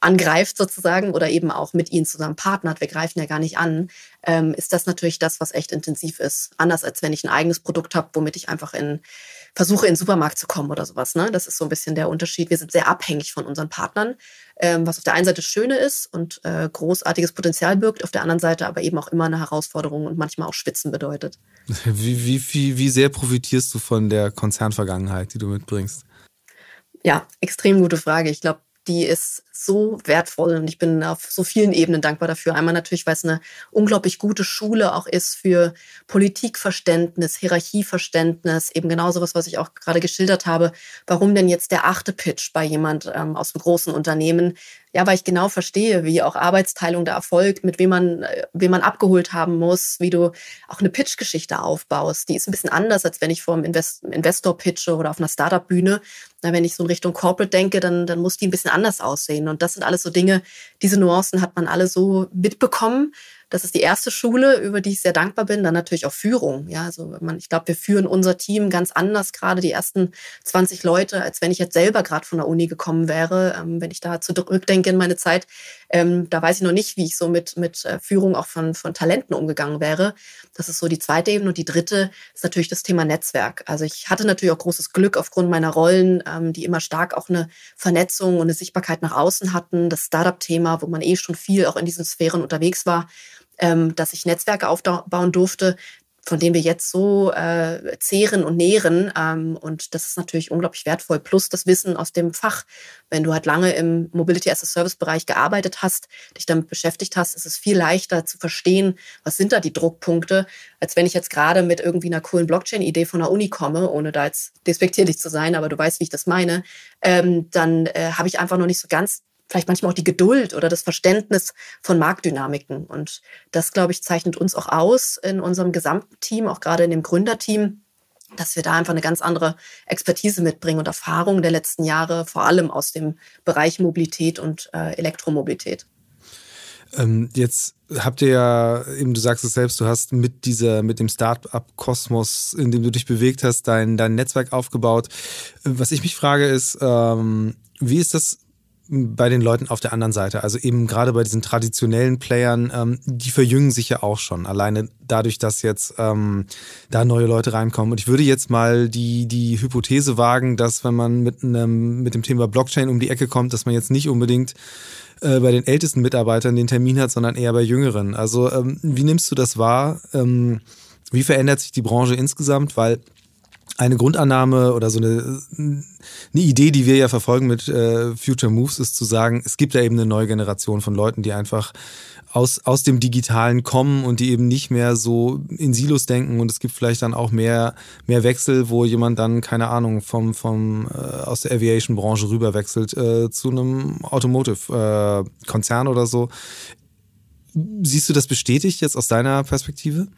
angreift sozusagen oder eben auch mit ihnen zusammen partnert, wir greifen ja gar nicht an, ähm, ist das natürlich das, was echt intensiv ist. Anders als wenn ich ein eigenes Produkt habe, womit ich einfach in versuche, in den Supermarkt zu kommen oder sowas. Ne? Das ist so ein bisschen der Unterschied. Wir sind sehr abhängig von unseren Partnern, ähm, was auf der einen Seite Schöne ist und äh, großartiges Potenzial birgt, auf der anderen Seite aber eben auch immer eine Herausforderung und manchmal auch Schwitzen bedeutet. Wie, wie, wie, wie sehr profitierst du von der Konzernvergangenheit, die du mitbringst? Ja, extrem gute Frage. Ich glaube, die ist so wertvoll und ich bin auf so vielen Ebenen dankbar dafür. Einmal natürlich, weil es eine unglaublich gute Schule auch ist für Politikverständnis, Hierarchieverständnis, eben genau sowas, was ich auch gerade geschildert habe. Warum denn jetzt der achte Pitch bei jemand ähm, aus einem großen Unternehmen? Ja, weil ich genau verstehe, wie auch Arbeitsteilung da erfolgt, mit wem man, äh, wem man abgeholt haben muss, wie du auch eine Pitch-Geschichte aufbaust. Die ist ein bisschen anders, als wenn ich vor einem Invest Investor pitche oder auf einer Startup-Bühne. Wenn ich so in Richtung Corporate denke, dann, dann muss die ein bisschen anders aussehen. Und das sind alles so Dinge, diese Nuancen hat man alle so mitbekommen. Das ist die erste Schule, über die ich sehr dankbar bin. Dann natürlich auch Führung. Ja, also man, ich glaube, wir führen unser Team ganz anders, gerade die ersten 20 Leute, als wenn ich jetzt selber gerade von der Uni gekommen wäre. Ähm, wenn ich da zurückdenke in meine Zeit, ähm, da weiß ich noch nicht, wie ich so mit, mit äh, Führung auch von, von Talenten umgegangen wäre. Das ist so die zweite Ebene. Und die dritte ist natürlich das Thema Netzwerk. Also ich hatte natürlich auch großes Glück aufgrund meiner Rollen, ähm, die immer stark auch eine Vernetzung und eine Sichtbarkeit nach außen hatten. Das Startup-Thema, wo man eh schon viel auch in diesen Sphären unterwegs war ähm, dass ich Netzwerke aufbauen durfte, von denen wir jetzt so äh, zehren und nähren. Ähm, und das ist natürlich unglaublich wertvoll. Plus das Wissen aus dem Fach. Wenn du halt lange im Mobility as a Service Bereich gearbeitet hast, dich damit beschäftigt hast, ist es viel leichter zu verstehen, was sind da die Druckpunkte, als wenn ich jetzt gerade mit irgendwie einer coolen Blockchain-Idee von der Uni komme, ohne da jetzt despektierlich zu sein, aber du weißt, wie ich das meine. Ähm, dann äh, habe ich einfach noch nicht so ganz vielleicht manchmal auch die Geduld oder das Verständnis von Marktdynamiken. Und das, glaube ich, zeichnet uns auch aus in unserem gesamten Team, auch gerade in dem Gründerteam, dass wir da einfach eine ganz andere Expertise mitbringen und Erfahrung der letzten Jahre, vor allem aus dem Bereich Mobilität und äh, Elektromobilität. Ähm, jetzt habt ihr ja, eben du sagst es selbst, du hast mit dieser, mit dem Start-up-Kosmos, in dem du dich bewegt hast, dein, dein Netzwerk aufgebaut. Was ich mich frage ist, ähm, wie ist das bei den Leuten auf der anderen Seite. Also eben gerade bei diesen traditionellen Playern, ähm, die verjüngen sich ja auch schon. Alleine dadurch, dass jetzt ähm, da neue Leute reinkommen. Und ich würde jetzt mal die, die Hypothese wagen, dass wenn man mit, einem, mit dem Thema Blockchain um die Ecke kommt, dass man jetzt nicht unbedingt äh, bei den ältesten Mitarbeitern den Termin hat, sondern eher bei jüngeren. Also ähm, wie nimmst du das wahr? Ähm, wie verändert sich die Branche insgesamt? Weil eine Grundannahme oder so eine, eine Idee, die wir ja verfolgen mit äh, Future Moves, ist zu sagen, es gibt ja eben eine neue Generation von Leuten, die einfach aus, aus dem Digitalen kommen und die eben nicht mehr so in Silos denken und es gibt vielleicht dann auch mehr, mehr Wechsel, wo jemand dann, keine Ahnung, vom, vom, äh, aus der Aviation-Branche rüberwechselt äh, zu einem Automotive-Konzern äh, oder so. Siehst du das bestätigt jetzt aus deiner Perspektive?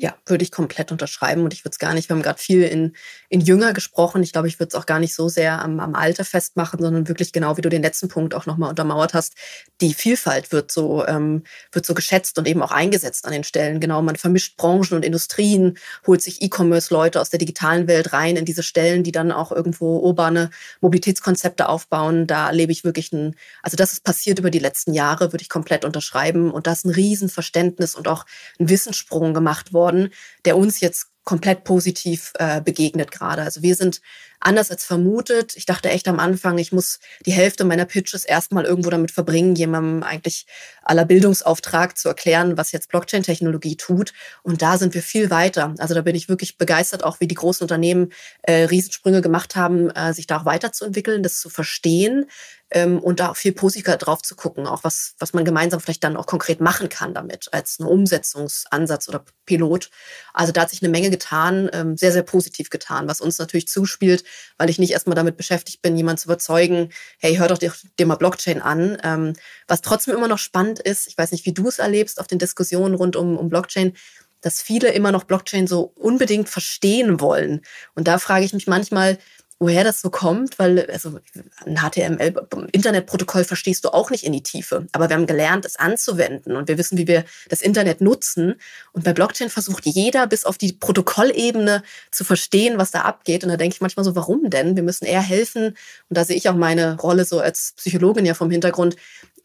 Ja, würde ich komplett unterschreiben und ich würde es gar nicht, wir haben gerade viel in, in Jünger gesprochen. Ich glaube, ich würde es auch gar nicht so sehr am, am Alter festmachen, sondern wirklich genau, wie du den letzten Punkt auch nochmal untermauert hast. Die Vielfalt wird so, ähm, wird so geschätzt und eben auch eingesetzt an den Stellen. Genau, man vermischt Branchen und Industrien, holt sich E-Commerce-Leute aus der digitalen Welt rein in diese Stellen, die dann auch irgendwo urbane Mobilitätskonzepte aufbauen. Da erlebe ich wirklich ein, also das ist passiert über die letzten Jahre, würde ich komplett unterschreiben. Und da ist ein Riesenverständnis und auch ein Wissenssprung gemacht worden worden, der uns jetzt komplett positiv äh, begegnet gerade. Also wir sind anders als vermutet. Ich dachte echt am Anfang, ich muss die Hälfte meiner Pitches erstmal irgendwo damit verbringen, jemandem eigentlich aller Bildungsauftrag zu erklären, was jetzt Blockchain-Technologie tut. Und da sind wir viel weiter. Also da bin ich wirklich begeistert, auch wie die großen Unternehmen äh, Riesensprünge gemacht haben, äh, sich da auch weiterzuentwickeln, das zu verstehen, ähm, und da auch viel positiver drauf zu gucken, auch was, was man gemeinsam vielleicht dann auch konkret machen kann damit, als ein Umsetzungsansatz oder Pilot. Also da hat sich eine Menge getan, ähm, sehr, sehr positiv getan, was uns natürlich zuspielt, weil ich nicht erstmal damit beschäftigt bin, jemanden zu überzeugen, hey, hör doch dir, dir mal Blockchain an. Ähm, was trotzdem immer noch spannend ist, ich weiß nicht, wie du es erlebst auf den Diskussionen rund um, um Blockchain, dass viele immer noch Blockchain so unbedingt verstehen wollen. Und da frage ich mich manchmal, woher das so kommt, weil also ein HTML-Internetprotokoll verstehst du auch nicht in die Tiefe. Aber wir haben gelernt, es anzuwenden und wir wissen, wie wir das Internet nutzen. Und bei Blockchain versucht jeder bis auf die Protokollebene zu verstehen, was da abgeht. Und da denke ich manchmal so, warum denn? Wir müssen eher helfen. Und da sehe ich auch meine Rolle so als Psychologin ja vom Hintergrund,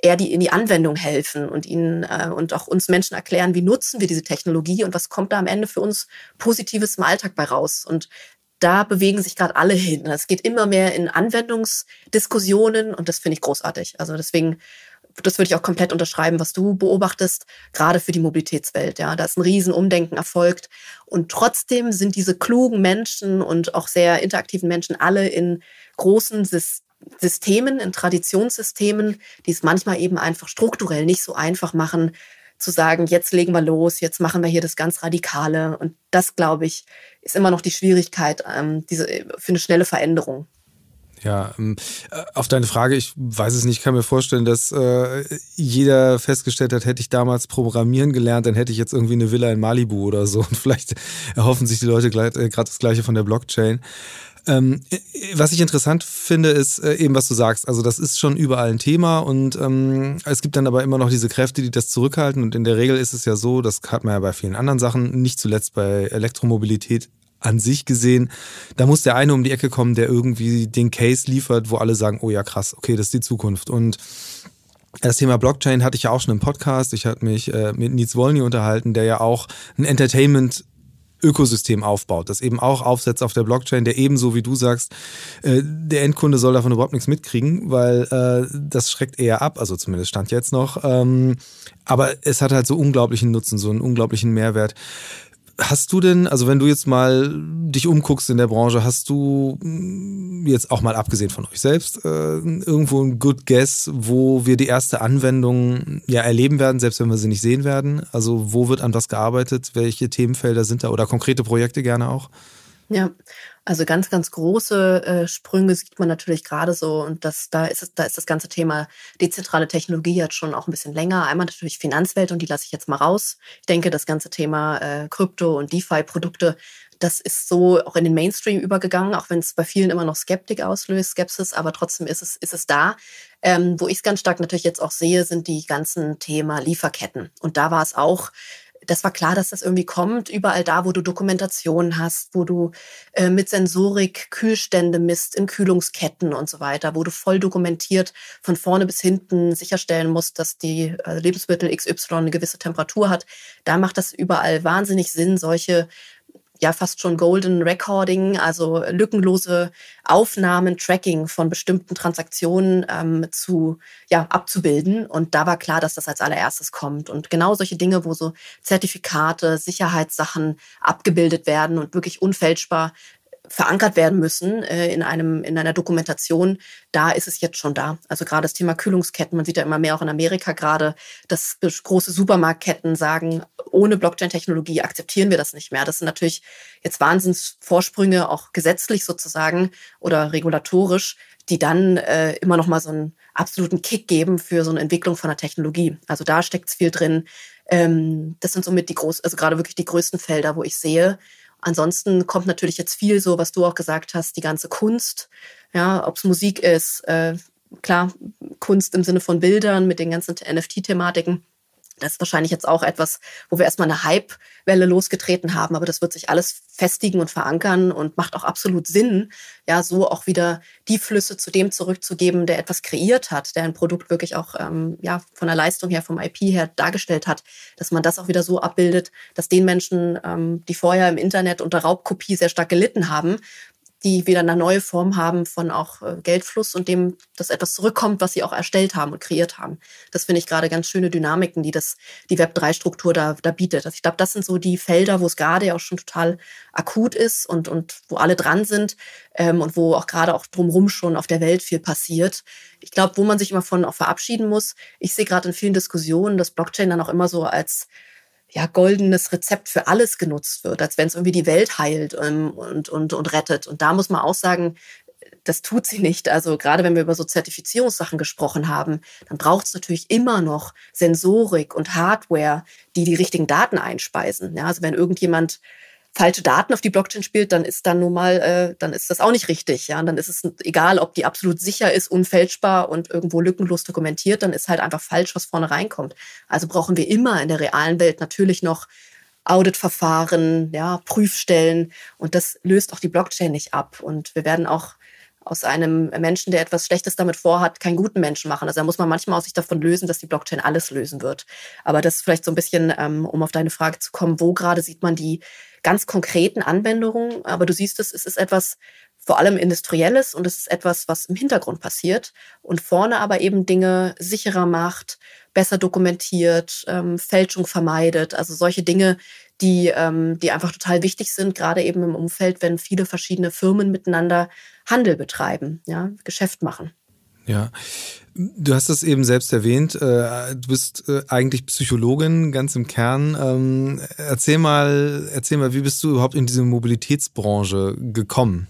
eher die in die Anwendung helfen und ihnen äh, und auch uns Menschen erklären, wie nutzen wir diese Technologie und was kommt da am Ende für uns Positives im Alltag bei raus. Und da bewegen sich gerade alle hin. Es geht immer mehr in Anwendungsdiskussionen und das finde ich großartig. Also deswegen, das würde ich auch komplett unterschreiben, was du beobachtest, gerade für die Mobilitätswelt. Ja, da ist ein Riesenumdenken erfolgt und trotzdem sind diese klugen Menschen und auch sehr interaktiven Menschen alle in großen Systemen, in Traditionssystemen, die es manchmal eben einfach strukturell nicht so einfach machen, zu sagen, jetzt legen wir los, jetzt machen wir hier das ganz Radikale. Und das, glaube ich, ist immer noch die Schwierigkeit ähm, diese, für eine schnelle Veränderung. Ja, ähm, äh, auf deine Frage, ich weiß es nicht, ich kann mir vorstellen, dass äh, jeder festgestellt hat, hätte ich damals Programmieren gelernt, dann hätte ich jetzt irgendwie eine Villa in Malibu oder so. Und vielleicht erhoffen sich die Leute äh, gerade das Gleiche von der Blockchain. Ähm, äh, was ich interessant finde, ist äh, eben, was du sagst. Also das ist schon überall ein Thema und ähm, es gibt dann aber immer noch diese Kräfte, die das zurückhalten. Und in der Regel ist es ja so, das hat man ja bei vielen anderen Sachen, nicht zuletzt bei Elektromobilität an sich gesehen, da muss der eine um die Ecke kommen, der irgendwie den Case liefert, wo alle sagen, oh ja krass, okay, das ist die Zukunft. Und das Thema Blockchain hatte ich ja auch schon im Podcast. Ich hatte mich äh, mit Nils Wolny unterhalten, der ja auch ein Entertainment Ökosystem aufbaut, das eben auch aufsetzt auf der Blockchain, der ebenso wie du sagst, äh, der Endkunde soll davon überhaupt nichts mitkriegen, weil äh, das schreckt eher ab, also zumindest stand jetzt noch. Ähm, aber es hat halt so unglaublichen Nutzen, so einen unglaublichen Mehrwert. Hast du denn, also wenn du jetzt mal dich umguckst in der Branche, hast du mm, jetzt auch mal abgesehen von euch selbst äh, irgendwo ein Good Guess, wo wir die erste Anwendung ja erleben werden, selbst wenn wir sie nicht sehen werden? Also wo wird an was gearbeitet? Welche Themenfelder sind da oder konkrete Projekte gerne auch? Ja, also ganz, ganz große äh, Sprünge sieht man natürlich gerade so. Und das, da, ist es, da ist das ganze Thema dezentrale Technologie jetzt schon auch ein bisschen länger. Einmal natürlich Finanzwelt und die lasse ich jetzt mal raus. Ich denke, das ganze Thema äh, Krypto und DeFi-Produkte, das ist so auch in den Mainstream übergegangen, auch wenn es bei vielen immer noch Skeptik auslöst, Skepsis, aber trotzdem ist es, ist es da. Ähm, wo ich es ganz stark natürlich jetzt auch sehe, sind die ganzen Thema Lieferketten. Und da war es auch das war klar, dass das irgendwie kommt. Überall da, wo du Dokumentation hast, wo du äh, mit Sensorik Kühlstände misst in Kühlungsketten und so weiter, wo du voll dokumentiert von vorne bis hinten sicherstellen musst, dass die äh, Lebensmittel XY eine gewisse Temperatur hat. Da macht das überall wahnsinnig Sinn, solche ja fast schon Golden Recording, also lückenlose Aufnahmen, Tracking von bestimmten Transaktionen ähm, zu ja abzubilden. Und da war klar, dass das als allererstes kommt. Und genau solche Dinge, wo so Zertifikate, Sicherheitssachen abgebildet werden und wirklich unfälschbar verankert werden müssen äh, in einem in einer Dokumentation, da ist es jetzt schon da. Also gerade das Thema Kühlungsketten, man sieht ja immer mehr auch in Amerika gerade, dass große Supermarktketten sagen, ohne Blockchain-Technologie akzeptieren wir das nicht mehr. Das sind natürlich jetzt Wahnsinnsvorsprünge, auch gesetzlich sozusagen oder regulatorisch, die dann äh, immer noch mal so einen absoluten Kick geben für so eine Entwicklung von der Technologie. Also da steckt es viel drin. Ähm, das sind somit die groß, also gerade wirklich die größten Felder, wo ich sehe. Ansonsten kommt natürlich jetzt viel so, was du auch gesagt hast, die ganze Kunst, ja, ob es Musik ist, äh, klar, Kunst im Sinne von Bildern mit den ganzen NFT-Thematiken das ist wahrscheinlich jetzt auch etwas, wo wir erstmal eine Hype-Welle losgetreten haben, aber das wird sich alles festigen und verankern und macht auch absolut Sinn, ja, so auch wieder die Flüsse zu dem zurückzugeben, der etwas kreiert hat, der ein Produkt wirklich auch ähm, ja, von der Leistung her, vom IP her dargestellt hat, dass man das auch wieder so abbildet, dass den Menschen, ähm, die vorher im Internet unter Raubkopie sehr stark gelitten haben, die wieder eine neue Form haben von auch äh, Geldfluss und dem, dass etwas zurückkommt, was sie auch erstellt haben und kreiert haben. Das finde ich gerade ganz schöne Dynamiken, die das, die Web3-Struktur da, da bietet. Also ich glaube, das sind so die Felder, wo es gerade auch schon total akut ist und, und wo alle dran sind ähm, und wo auch gerade auch drumherum schon auf der Welt viel passiert. Ich glaube, wo man sich immer von auch verabschieden muss, ich sehe gerade in vielen Diskussionen, dass Blockchain dann auch immer so als ja, goldenes Rezept für alles genutzt wird, als wenn es irgendwie die Welt heilt ähm, und, und, und rettet. Und da muss man auch sagen, das tut sie nicht. Also gerade wenn wir über so Zertifizierungssachen gesprochen haben, dann braucht es natürlich immer noch Sensorik und Hardware, die die richtigen Daten einspeisen. Ja, also wenn irgendjemand falsche Daten auf die Blockchain spielt, dann ist dann nun mal, äh, dann ist das auch nicht richtig. Ja, und dann ist es egal, ob die absolut sicher ist, unfälschbar und irgendwo lückenlos dokumentiert, dann ist halt einfach falsch, was vorne reinkommt. Also brauchen wir immer in der realen Welt natürlich noch Auditverfahren, ja, Prüfstellen und das löst auch die Blockchain nicht ab. Und wir werden auch aus einem Menschen, der etwas Schlechtes damit vorhat, keinen guten Menschen machen. Also da muss man manchmal auch sich davon lösen, dass die Blockchain alles lösen wird. Aber das ist vielleicht so ein bisschen, ähm, um auf deine Frage zu kommen, wo gerade sieht man die ganz konkreten Anwendungen, aber du siehst es, es ist etwas vor allem Industrielles und es ist etwas, was im Hintergrund passiert und vorne aber eben Dinge sicherer macht, besser dokumentiert, ähm, Fälschung vermeidet, also solche Dinge, die, ähm, die einfach total wichtig sind, gerade eben im Umfeld, wenn viele verschiedene Firmen miteinander Handel betreiben, ja, Geschäft machen. Ja, du hast es eben selbst erwähnt. Äh, du bist äh, eigentlich Psychologin, ganz im Kern. Ähm, erzähl mal, erzähl mal, wie bist du überhaupt in diese Mobilitätsbranche gekommen?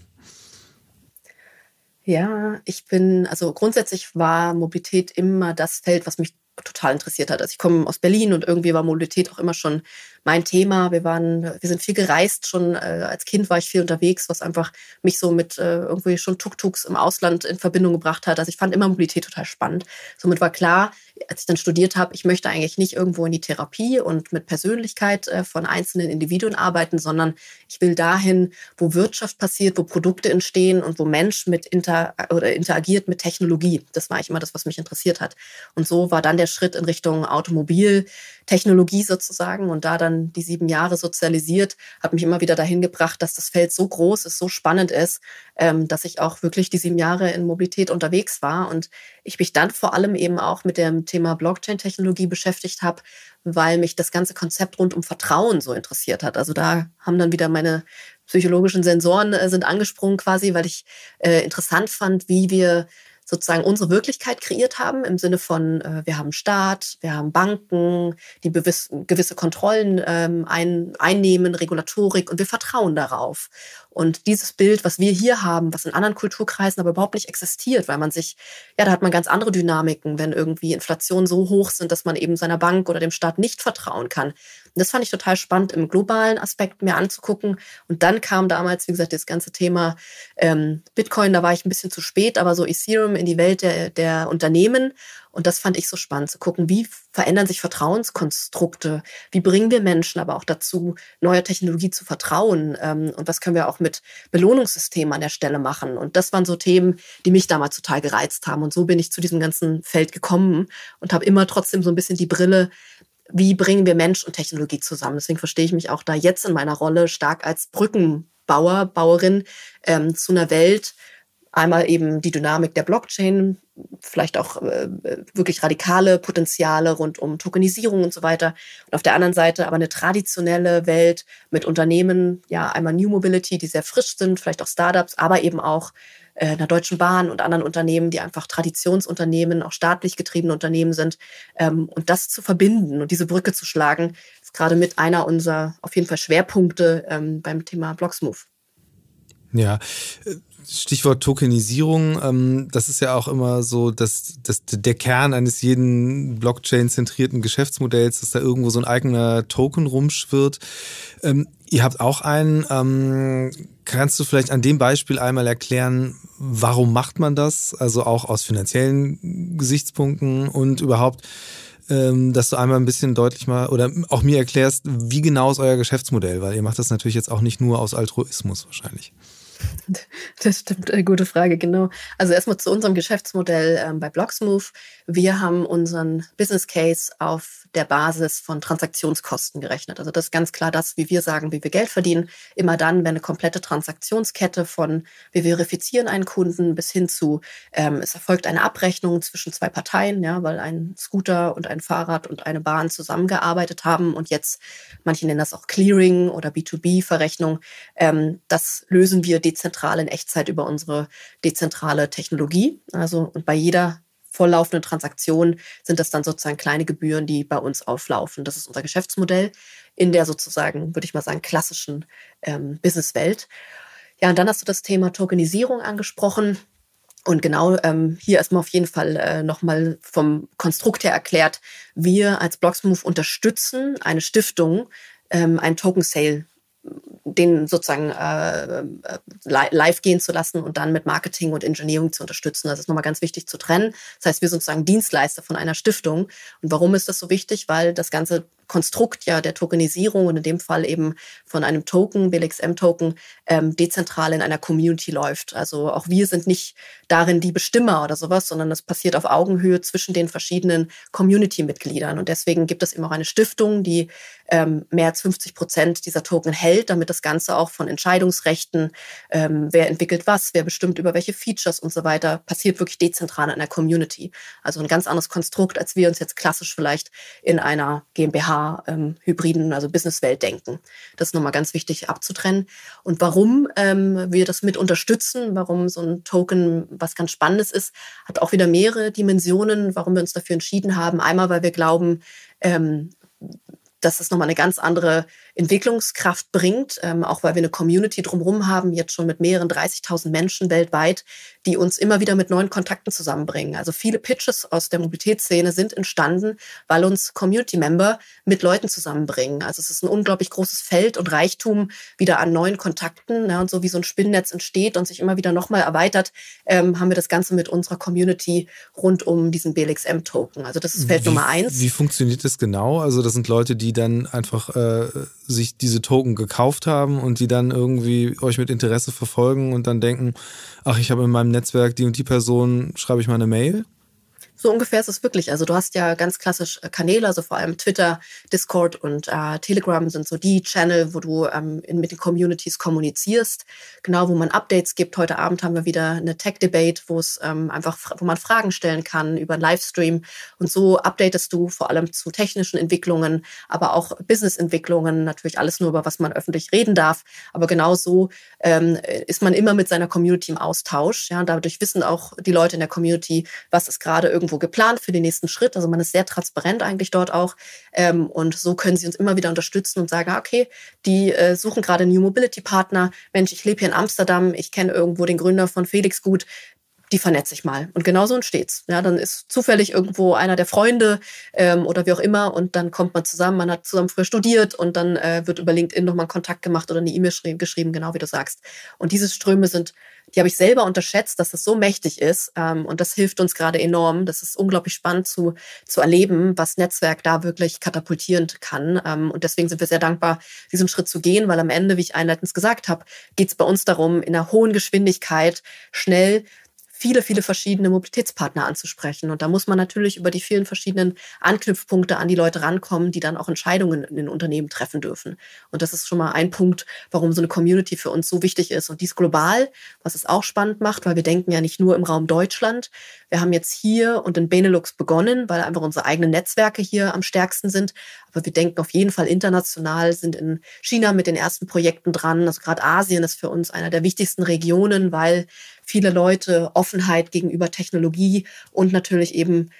Ja, ich bin, also grundsätzlich war Mobilität immer das Feld, was mich total interessiert hat. Also ich komme aus Berlin und irgendwie war Mobilität auch immer schon mein Thema. Wir waren, wir sind viel gereist schon. Äh, als Kind war ich viel unterwegs, was einfach mich so mit äh, irgendwie schon Tuk-Tuks im Ausland in Verbindung gebracht hat. Also ich fand immer Mobilität total spannend. Somit war klar, als ich dann studiert habe, ich möchte eigentlich nicht irgendwo in die Therapie und mit Persönlichkeit äh, von einzelnen Individuen arbeiten, sondern ich will dahin, wo Wirtschaft passiert, wo Produkte entstehen und wo Mensch mit inter oder interagiert mit Technologie. Das war eigentlich immer das, was mich interessiert hat. Und so war dann der Schritt in Richtung Automobiltechnologie sozusagen und da dann die sieben Jahre sozialisiert, hat mich immer wieder dahin gebracht, dass das Feld so groß ist, so spannend ist, ähm, dass ich auch wirklich die sieben Jahre in Mobilität unterwegs war und ich mich dann vor allem eben auch mit dem Thema Blockchain-Technologie beschäftigt habe, weil mich das ganze Konzept rund um Vertrauen so interessiert hat. Also da haben dann wieder meine psychologischen Sensoren äh, sind angesprungen quasi, weil ich äh, interessant fand, wie wir sozusagen unsere Wirklichkeit kreiert haben, im Sinne von, äh, wir haben Staat, wir haben Banken, die gewisse Kontrollen ähm, ein, einnehmen, Regulatorik und wir vertrauen darauf. Und dieses Bild, was wir hier haben, was in anderen Kulturkreisen aber überhaupt nicht existiert, weil man sich, ja, da hat man ganz andere Dynamiken, wenn irgendwie Inflationen so hoch sind, dass man eben seiner Bank oder dem Staat nicht vertrauen kann. Das fand ich total spannend im globalen Aspekt mir anzugucken. Und dann kam damals, wie gesagt, das ganze Thema ähm, Bitcoin, da war ich ein bisschen zu spät, aber so Ethereum in die Welt der, der Unternehmen. Und das fand ich so spannend zu gucken, wie verändern sich Vertrauenskonstrukte, wie bringen wir Menschen aber auch dazu, neuer Technologie zu vertrauen ähm, und was können wir auch mit Belohnungssystemen an der Stelle machen. Und das waren so Themen, die mich damals total gereizt haben. Und so bin ich zu diesem ganzen Feld gekommen und habe immer trotzdem so ein bisschen die Brille wie bringen wir Mensch und Technologie zusammen. Deswegen verstehe ich mich auch da jetzt in meiner Rolle stark als Brückenbauer, Bauerin ähm, zu einer Welt. Einmal eben die Dynamik der Blockchain, vielleicht auch äh, wirklich radikale Potenziale rund um Tokenisierung und so weiter. Und auf der anderen Seite aber eine traditionelle Welt mit Unternehmen, ja, einmal New Mobility, die sehr frisch sind, vielleicht auch Startups, aber eben auch einer Deutschen Bahn und anderen Unternehmen, die einfach Traditionsunternehmen, auch staatlich getriebene Unternehmen sind. Ähm, und das zu verbinden und diese Brücke zu schlagen, ist gerade mit einer unserer auf jeden Fall Schwerpunkte ähm, beim Thema Blocksmove. Ja, Stichwort Tokenisierung, ähm, das ist ja auch immer so, dass, dass der Kern eines jeden Blockchain-zentrierten Geschäftsmodells, dass da irgendwo so ein eigener Token rumschwirrt. Ihr habt auch einen. Kannst du vielleicht an dem Beispiel einmal erklären, warum macht man das? Also auch aus finanziellen Gesichtspunkten und überhaupt, ähm, dass du einmal ein bisschen deutlich mal oder auch mir erklärst, wie genau ist euer Geschäftsmodell, weil ihr macht das natürlich jetzt auch nicht nur aus Altruismus wahrscheinlich. Das stimmt, eine gute Frage, genau. Also erstmal zu unserem Geschäftsmodell ähm, bei Blocksmove. Wir haben unseren Business Case auf der Basis von Transaktionskosten gerechnet. Also das ist ganz klar das, wie wir sagen, wie wir Geld verdienen. Immer dann, wenn eine komplette Transaktionskette von wir verifizieren einen Kunden bis hin zu ähm, es erfolgt eine Abrechnung zwischen zwei Parteien, ja, weil ein Scooter und ein Fahrrad und eine Bahn zusammengearbeitet haben und jetzt manche nennen das auch Clearing oder B2B-Verrechnung. Ähm, das lösen wir dezentral in Echtzeit über unsere dezentrale Technologie. Also und bei jeder volllaufenden Transaktionen sind das dann sozusagen kleine Gebühren, die bei uns auflaufen. Das ist unser Geschäftsmodell in der sozusagen, würde ich mal sagen, klassischen ähm, Businesswelt. Ja, und dann hast du das Thema Tokenisierung angesprochen. Und genau ähm, hier erstmal auf jeden Fall äh, nochmal vom Konstrukt her erklärt, wir als Blocksmove unterstützen eine Stiftung, ähm, einen Token Sale den sozusagen äh, äh live gehen zu lassen und dann mit Marketing und Engineering zu unterstützen. Das ist nochmal ganz wichtig zu trennen. Das heißt, wir sind sozusagen Dienstleister von einer Stiftung. Und warum ist das so wichtig? Weil das ganze Konstrukt ja der Tokenisierung und in dem Fall eben von einem Token, BLXM-Token, ähm, dezentral in einer Community läuft. Also auch wir sind nicht darin die Bestimmer oder sowas, sondern das passiert auf Augenhöhe zwischen den verschiedenen Community-Mitgliedern. Und deswegen gibt es eben auch eine Stiftung, die ähm, mehr als 50 Prozent dieser Token hält, damit das Ganze auch von Entscheidungsrechten, ähm, wer entwickelt was, wer bestimmt über welche Features und so weiter, passiert wirklich dezentral in einer Community. Also ein ganz anderes Konstrukt, als wir uns jetzt klassisch vielleicht in einer GmbH ähm, hybriden, also Businesswelt denken. Das ist nochmal ganz wichtig abzutrennen. Und warum ähm, wir das mit unterstützen, warum so ein Token was ganz Spannendes ist, hat auch wieder mehrere Dimensionen, warum wir uns dafür entschieden haben. Einmal, weil wir glauben, ähm, dass es nochmal eine ganz andere Entwicklungskraft bringt, ähm, auch weil wir eine Community drumherum haben, jetzt schon mit mehreren 30.000 Menschen weltweit, die uns immer wieder mit neuen Kontakten zusammenbringen. Also viele Pitches aus der Mobilitätsszene sind entstanden, weil uns Community-Member mit Leuten zusammenbringen. Also es ist ein unglaublich großes Feld und Reichtum wieder an neuen Kontakten. Ja, und so wie so ein Spinnnetz entsteht und sich immer wieder nochmal erweitert, ähm, haben wir das Ganze mit unserer Community rund um diesen BLXM-Token. Also das ist Feld wie, Nummer eins. Wie funktioniert das genau? Also das sind Leute, die dann einfach äh, sich diese Token gekauft haben und die dann irgendwie euch mit Interesse verfolgen und dann denken, ach, ich habe in meinem Netzwerk die und die Person, schreibe ich mal eine Mail? So ungefähr ist es wirklich. Also du hast ja ganz klassisch äh, Kanäle, also vor allem Twitter, Discord und äh, Telegram sind so die Channel, wo du ähm, in, mit den Communities kommunizierst. Genau, wo man Updates gibt. Heute Abend haben wir wieder eine Tech-Debate, wo es ähm, einfach, wo man Fragen stellen kann über einen Livestream. Und so updatest du vor allem zu technischen Entwicklungen, aber auch Business-Entwicklungen. Natürlich alles nur, über was man öffentlich reden darf. Aber genau so ähm, ist man immer mit seiner Community im Austausch. Ja, dadurch wissen auch die Leute in der Community, was ist gerade irgendwo irgendwo geplant für den nächsten Schritt. Also man ist sehr transparent eigentlich dort auch. Ähm, und so können sie uns immer wieder unterstützen und sagen, ah, okay, die äh, suchen gerade New Mobility Partner. Mensch, ich lebe hier in Amsterdam, ich kenne irgendwo den Gründer von Felix gut die vernetze ich mal. Und genau so entsteht's. Ja, dann ist zufällig irgendwo einer der Freunde ähm, oder wie auch immer und dann kommt man zusammen, man hat zusammen früher studiert und dann äh, wird über LinkedIn nochmal Kontakt gemacht oder eine E-Mail geschrieben, genau wie du sagst. Und diese Ströme sind die habe ich selber unterschätzt, dass das so mächtig ist. Ähm, und das hilft uns gerade enorm. Das ist unglaublich spannend zu, zu erleben, was Netzwerk da wirklich katapultieren kann. Ähm, und deswegen sind wir sehr dankbar, diesen Schritt zu gehen, weil am Ende, wie ich einleitend gesagt habe, geht es bei uns darum, in einer hohen Geschwindigkeit schnell viele, viele verschiedene Mobilitätspartner anzusprechen. Und da muss man natürlich über die vielen verschiedenen Anknüpfpunkte an die Leute rankommen, die dann auch Entscheidungen in den Unternehmen treffen dürfen. Und das ist schon mal ein Punkt, warum so eine Community für uns so wichtig ist. Und dies global, was es auch spannend macht, weil wir denken ja nicht nur im Raum Deutschland. Wir haben jetzt hier und in Benelux begonnen, weil einfach unsere eigenen Netzwerke hier am stärksten sind. Aber wir denken auf jeden Fall international, sind in China mit den ersten Projekten dran. Also gerade Asien ist für uns einer der wichtigsten Regionen, weil viele Leute Offenheit gegenüber Technologie und natürlich eben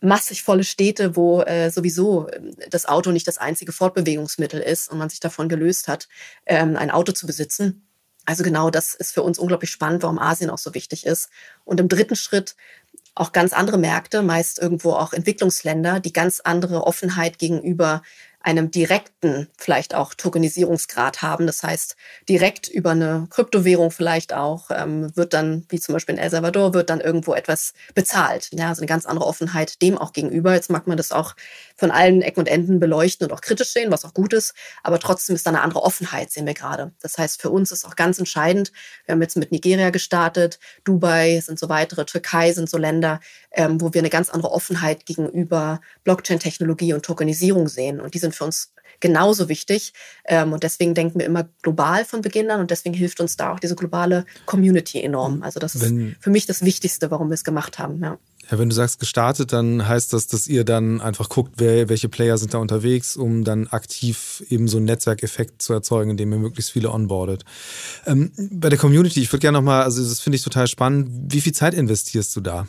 massig volle Städte, wo äh, sowieso ähm, das Auto nicht das einzige Fortbewegungsmittel ist und man sich davon gelöst hat, ähm, ein Auto zu besitzen. Also genau das ist für uns unglaublich spannend, warum Asien auch so wichtig ist. Und im dritten Schritt auch ganz andere Märkte, meist irgendwo auch Entwicklungsländer, die ganz andere Offenheit gegenüber einem direkten vielleicht auch Tokenisierungsgrad haben. Das heißt, direkt über eine Kryptowährung vielleicht auch ähm, wird dann, wie zum Beispiel in El Salvador, wird dann irgendwo etwas bezahlt. Ja, also eine ganz andere Offenheit dem auch gegenüber. Jetzt mag man das auch von allen Ecken und Enden beleuchten und auch kritisch sehen, was auch gut ist, aber trotzdem ist da eine andere Offenheit, sehen wir gerade. Das heißt, für uns ist auch ganz entscheidend, wir haben jetzt mit Nigeria gestartet, Dubai sind so weitere, Türkei sind so Länder, ähm, wo wir eine ganz andere Offenheit gegenüber Blockchain-Technologie und Tokenisierung sehen. Und die sind für uns genauso wichtig. Ähm, und deswegen denken wir immer global von Beginn an und deswegen hilft uns da auch diese globale Community enorm. Also das Wenn, ist für mich das Wichtigste, warum wir es gemacht haben. Ja. Ja, wenn du sagst gestartet, dann heißt das, dass ihr dann einfach guckt, wer, welche Player sind da unterwegs, um dann aktiv eben so einen Netzwerkeffekt zu erzeugen, indem ihr möglichst viele onboardet. Ähm, bei der Community, ich würde gerne nochmal, also das finde ich total spannend, wie viel Zeit investierst du da?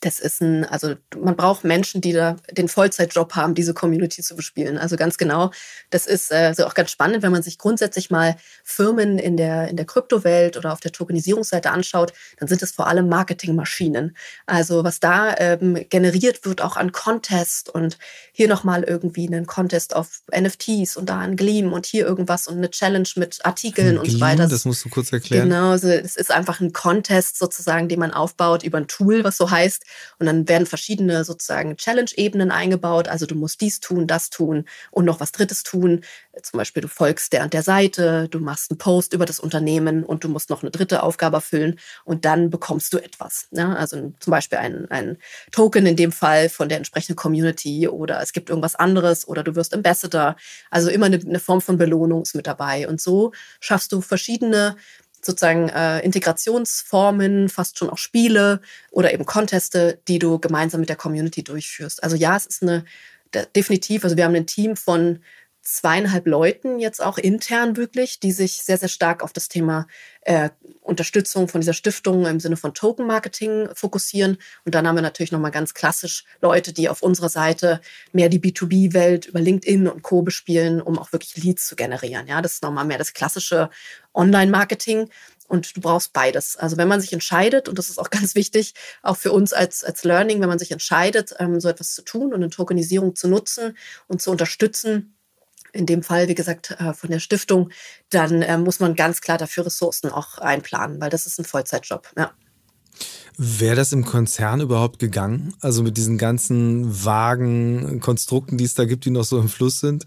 Das ist ein, also man braucht Menschen, die da den Vollzeitjob haben, diese Community zu bespielen. Also ganz genau. Das ist äh, so auch ganz spannend, wenn man sich grundsätzlich mal Firmen in der, in der Kryptowelt oder auf der Tokenisierungsseite anschaut, dann sind es vor allem Marketingmaschinen. Also was da ähm, generiert wird, auch an Contest und hier nochmal irgendwie einen Contest auf NFTs und da ein Gleam und hier irgendwas und eine Challenge mit Artikeln Gleam, und so weiter. Das musst du kurz erklären. Genau, also es ist einfach ein Contest sozusagen, den man aufbaut über ein Tool, was so heißt. Und dann werden verschiedene sozusagen Challenge-Ebenen eingebaut. Also du musst dies tun, das tun und noch was Drittes tun. Zum Beispiel du folgst der und der Seite, du machst einen Post über das Unternehmen und du musst noch eine dritte Aufgabe erfüllen und dann bekommst du etwas. Ja, also zum Beispiel ein, ein Token in dem Fall von der entsprechenden Community oder es gibt irgendwas anderes oder du wirst Ambassador. Also immer eine, eine Form von Belohnung ist mit dabei. Und so schaffst du verschiedene sozusagen äh, Integrationsformen, fast schon auch Spiele oder eben Conteste, die du gemeinsam mit der Community durchführst. Also ja, es ist eine definitiv, also wir haben ein Team von zweieinhalb Leuten jetzt auch intern wirklich, die sich sehr, sehr stark auf das Thema äh, Unterstützung von dieser Stiftung im Sinne von Token Marketing fokussieren. Und dann haben wir natürlich nochmal ganz klassisch Leute, die auf unserer Seite mehr die B2B-Welt über LinkedIn und Co. bespielen, um auch wirklich Leads zu generieren. Ja, das ist nochmal mehr das klassische Online-Marketing. Und du brauchst beides. Also wenn man sich entscheidet, und das ist auch ganz wichtig, auch für uns als, als Learning, wenn man sich entscheidet, ähm, so etwas zu tun und eine Tokenisierung zu nutzen und zu unterstützen, in dem Fall, wie gesagt, äh, von der Stiftung, dann äh, muss man ganz klar dafür Ressourcen auch einplanen, weil das ist ein Vollzeitjob. Ja. Wäre das im Konzern überhaupt gegangen? Also mit diesen ganzen vagen Konstrukten, die es da gibt, die noch so im Fluss sind?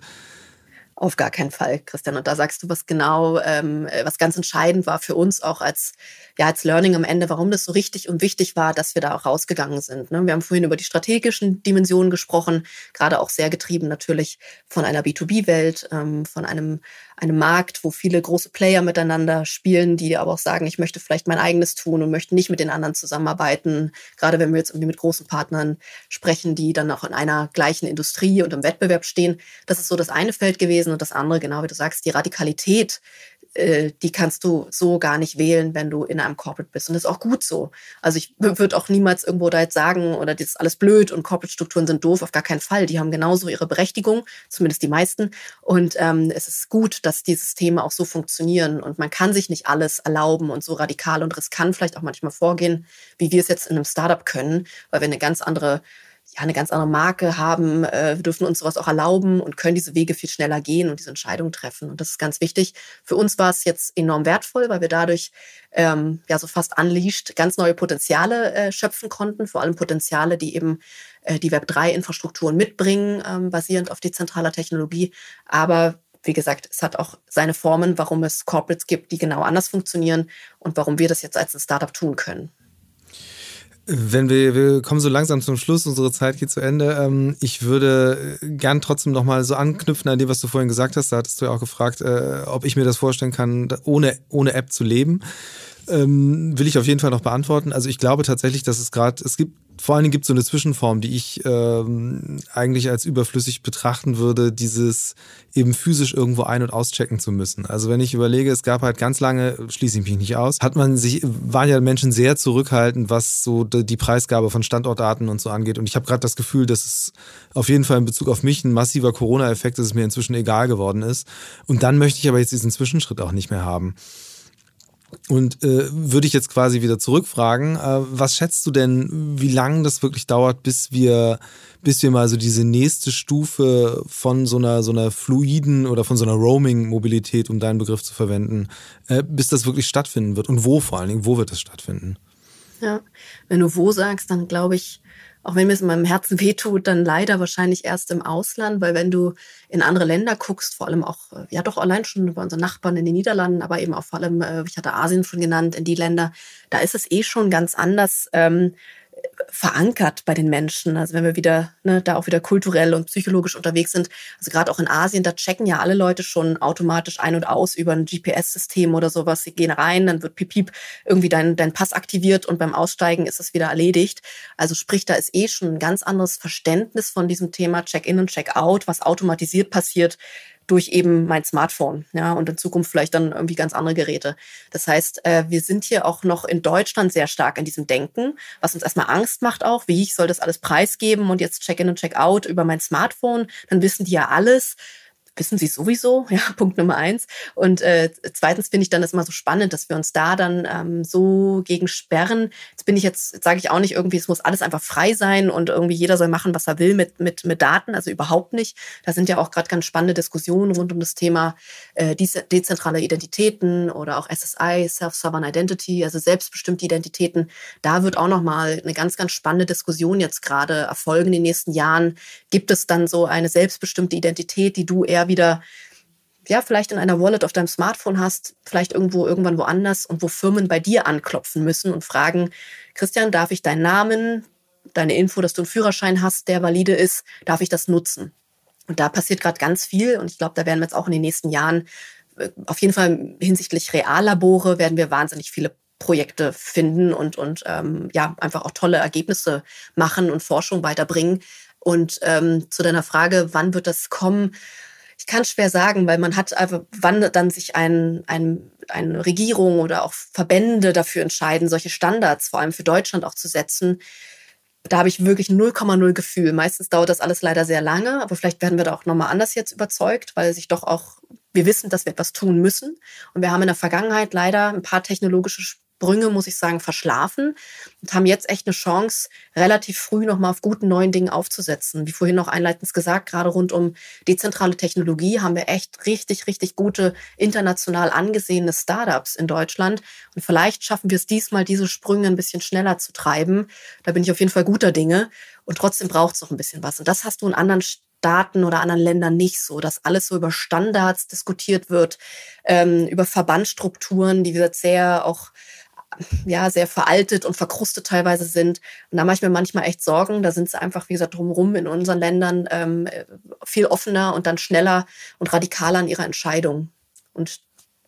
Auf gar keinen Fall, Christian. Und da sagst du was genau, ähm, was ganz entscheidend war für uns auch als, ja, als Learning am Ende, warum das so richtig und wichtig war, dass wir da auch rausgegangen sind. Ne? Wir haben vorhin über die strategischen Dimensionen gesprochen, gerade auch sehr getrieben natürlich von einer B2B-Welt, ähm, von einem einem Markt, wo viele große Player miteinander spielen, die aber auch sagen, ich möchte vielleicht mein eigenes tun und möchte nicht mit den anderen zusammenarbeiten. Gerade wenn wir jetzt irgendwie mit großen Partnern sprechen, die dann auch in einer gleichen Industrie und im Wettbewerb stehen. Das ist so das eine Feld gewesen und das andere, genau wie du sagst, die Radikalität, äh, die kannst du so gar nicht wählen, wenn du in einem Corporate bist. Und das ist auch gut so. Also ich würde auch niemals irgendwo da jetzt sagen, oder das ist alles blöd und Corporate-Strukturen sind doof, auf gar keinen Fall. Die haben genauso ihre Berechtigung, zumindest die meisten. Und ähm, es ist gut, dass die Systeme auch so funktionieren. Und man kann sich nicht alles erlauben und so radikal und riskant vielleicht auch manchmal vorgehen, wie wir es jetzt in einem Startup können, weil wir eine ganz andere ja, eine ganz andere Marke haben, äh, wir dürfen uns sowas auch erlauben und können diese Wege viel schneller gehen und diese Entscheidungen treffen. Und das ist ganz wichtig. Für uns war es jetzt enorm wertvoll, weil wir dadurch ähm, ja so fast unleashed ganz neue Potenziale äh, schöpfen konnten, vor allem Potenziale, die eben äh, die Web3-Infrastrukturen mitbringen, ähm, basierend auf dezentraler Technologie. Aber wie gesagt, es hat auch seine Formen, warum es Corporates gibt, die genau anders funktionieren und warum wir das jetzt als ein Startup tun können. Wenn wir, wir kommen so langsam zum Schluss, unsere Zeit geht zu Ende. Ähm, ich würde gern trotzdem nochmal so anknüpfen an dem, was du vorhin gesagt hast. Da hattest du ja auch gefragt, äh, ob ich mir das vorstellen kann, ohne, ohne App zu leben. Ähm, will ich auf jeden Fall noch beantworten. Also ich glaube tatsächlich, dass es gerade, es gibt, vor allen Dingen gibt es so eine Zwischenform, die ich ähm, eigentlich als überflüssig betrachten würde, dieses eben physisch irgendwo ein- und auschecken zu müssen. Also wenn ich überlege, es gab halt ganz lange, schließe ich mich nicht aus, hat man sich, waren ja Menschen sehr zurückhaltend, was so die Preisgabe von Standortdaten und so angeht. Und ich habe gerade das Gefühl, dass es auf jeden Fall in Bezug auf mich ein massiver Corona-Effekt, dass es mir inzwischen egal geworden ist. Und dann möchte ich aber jetzt diesen Zwischenschritt auch nicht mehr haben. Und äh, würde ich jetzt quasi wieder zurückfragen, äh, was schätzt du denn, wie lange das wirklich dauert, bis wir, bis wir mal so diese nächste Stufe von so einer so einer fluiden oder von so einer Roaming-Mobilität, um deinen Begriff zu verwenden, äh, bis das wirklich stattfinden wird und wo vor allen Dingen, wo wird das stattfinden? Ja, wenn du wo sagst, dann glaube ich, auch wenn mir es in meinem Herzen wehtut, dann leider wahrscheinlich erst im Ausland, weil wenn du in andere Länder guckst, vor allem auch, äh, ja doch allein schon bei unseren Nachbarn in den Niederlanden, aber eben auch vor allem, äh, ich hatte Asien schon genannt, in die Länder, da ist es eh schon ganz anders. Ähm, verankert bei den Menschen. Also wenn wir wieder ne, da auch wieder kulturell und psychologisch unterwegs sind, also gerade auch in Asien, da checken ja alle Leute schon automatisch ein und aus über ein GPS-System oder sowas. Sie gehen rein, dann wird piep, piep irgendwie dein, dein Pass aktiviert und beim Aussteigen ist es wieder erledigt. Also sprich, da ist eh schon ein ganz anderes Verständnis von diesem Thema Check-in und Check-out, was automatisiert passiert, durch eben mein Smartphone, ja, und in Zukunft vielleicht dann irgendwie ganz andere Geräte. Das heißt, äh, wir sind hier auch noch in Deutschland sehr stark in diesem Denken, was uns erstmal Angst macht auch, wie ich soll das alles preisgeben und jetzt Check-in und Check-out über mein Smartphone, dann wissen die ja alles wissen sie sowieso, ja, Punkt Nummer eins. Und äh, zweitens finde ich dann das immer so spannend, dass wir uns da dann ähm, so gegen sperren. Jetzt bin ich jetzt, jetzt sage ich auch nicht irgendwie, es muss alles einfach frei sein und irgendwie jeder soll machen, was er will mit, mit, mit Daten, also überhaupt nicht. Da sind ja auch gerade ganz spannende Diskussionen rund um das Thema äh, dezentrale Identitäten oder auch SSI, Self-Sovereign Identity, also selbstbestimmte Identitäten. Da wird auch nochmal eine ganz, ganz spannende Diskussion jetzt gerade erfolgen in den nächsten Jahren. Gibt es dann so eine selbstbestimmte Identität, die du eher eher wieder, ja, vielleicht in einer Wallet auf deinem Smartphone hast, vielleicht irgendwo irgendwann woanders und wo Firmen bei dir anklopfen müssen und fragen, Christian, darf ich deinen Namen, deine Info, dass du einen Führerschein hast, der valide ist, darf ich das nutzen? Und da passiert gerade ganz viel und ich glaube, da werden wir jetzt auch in den nächsten Jahren äh, auf jeden Fall hinsichtlich Reallabore werden wir wahnsinnig viele Projekte finden und, und ähm, ja, einfach auch tolle Ergebnisse machen und Forschung weiterbringen. Und ähm, zu deiner Frage, wann wird das kommen? Ich kann schwer sagen, weil man hat einfach, wann dann sich ein, ein, eine Regierung oder auch Verbände dafür entscheiden, solche Standards vor allem für Deutschland auch zu setzen. Da habe ich wirklich 0,0 Gefühl. Meistens dauert das alles leider sehr lange, aber vielleicht werden wir da auch nochmal anders jetzt überzeugt, weil sich doch auch, wir wissen, dass wir etwas tun müssen. Und wir haben in der Vergangenheit leider ein paar technologische Sprünge, muss ich sagen, verschlafen und haben jetzt echt eine Chance, relativ früh nochmal auf guten neuen Dingen aufzusetzen. Wie vorhin noch einleitend gesagt, gerade rund um dezentrale Technologie haben wir echt richtig, richtig gute international angesehene Startups in Deutschland. Und vielleicht schaffen wir es diesmal, diese Sprünge ein bisschen schneller zu treiben. Da bin ich auf jeden Fall guter Dinge. Und trotzdem braucht es noch ein bisschen was. Und das hast du in anderen Staaten oder anderen Ländern nicht so, dass alles so über Standards diskutiert wird, ähm, über Verbandstrukturen, die wir sehr auch ja, sehr veraltet und verkrustet teilweise sind. Und da mache ich mir manchmal echt Sorgen. Da sind sie einfach, wie gesagt, drumherum in unseren Ländern ähm, viel offener und dann schneller und radikaler in ihrer Entscheidung. Und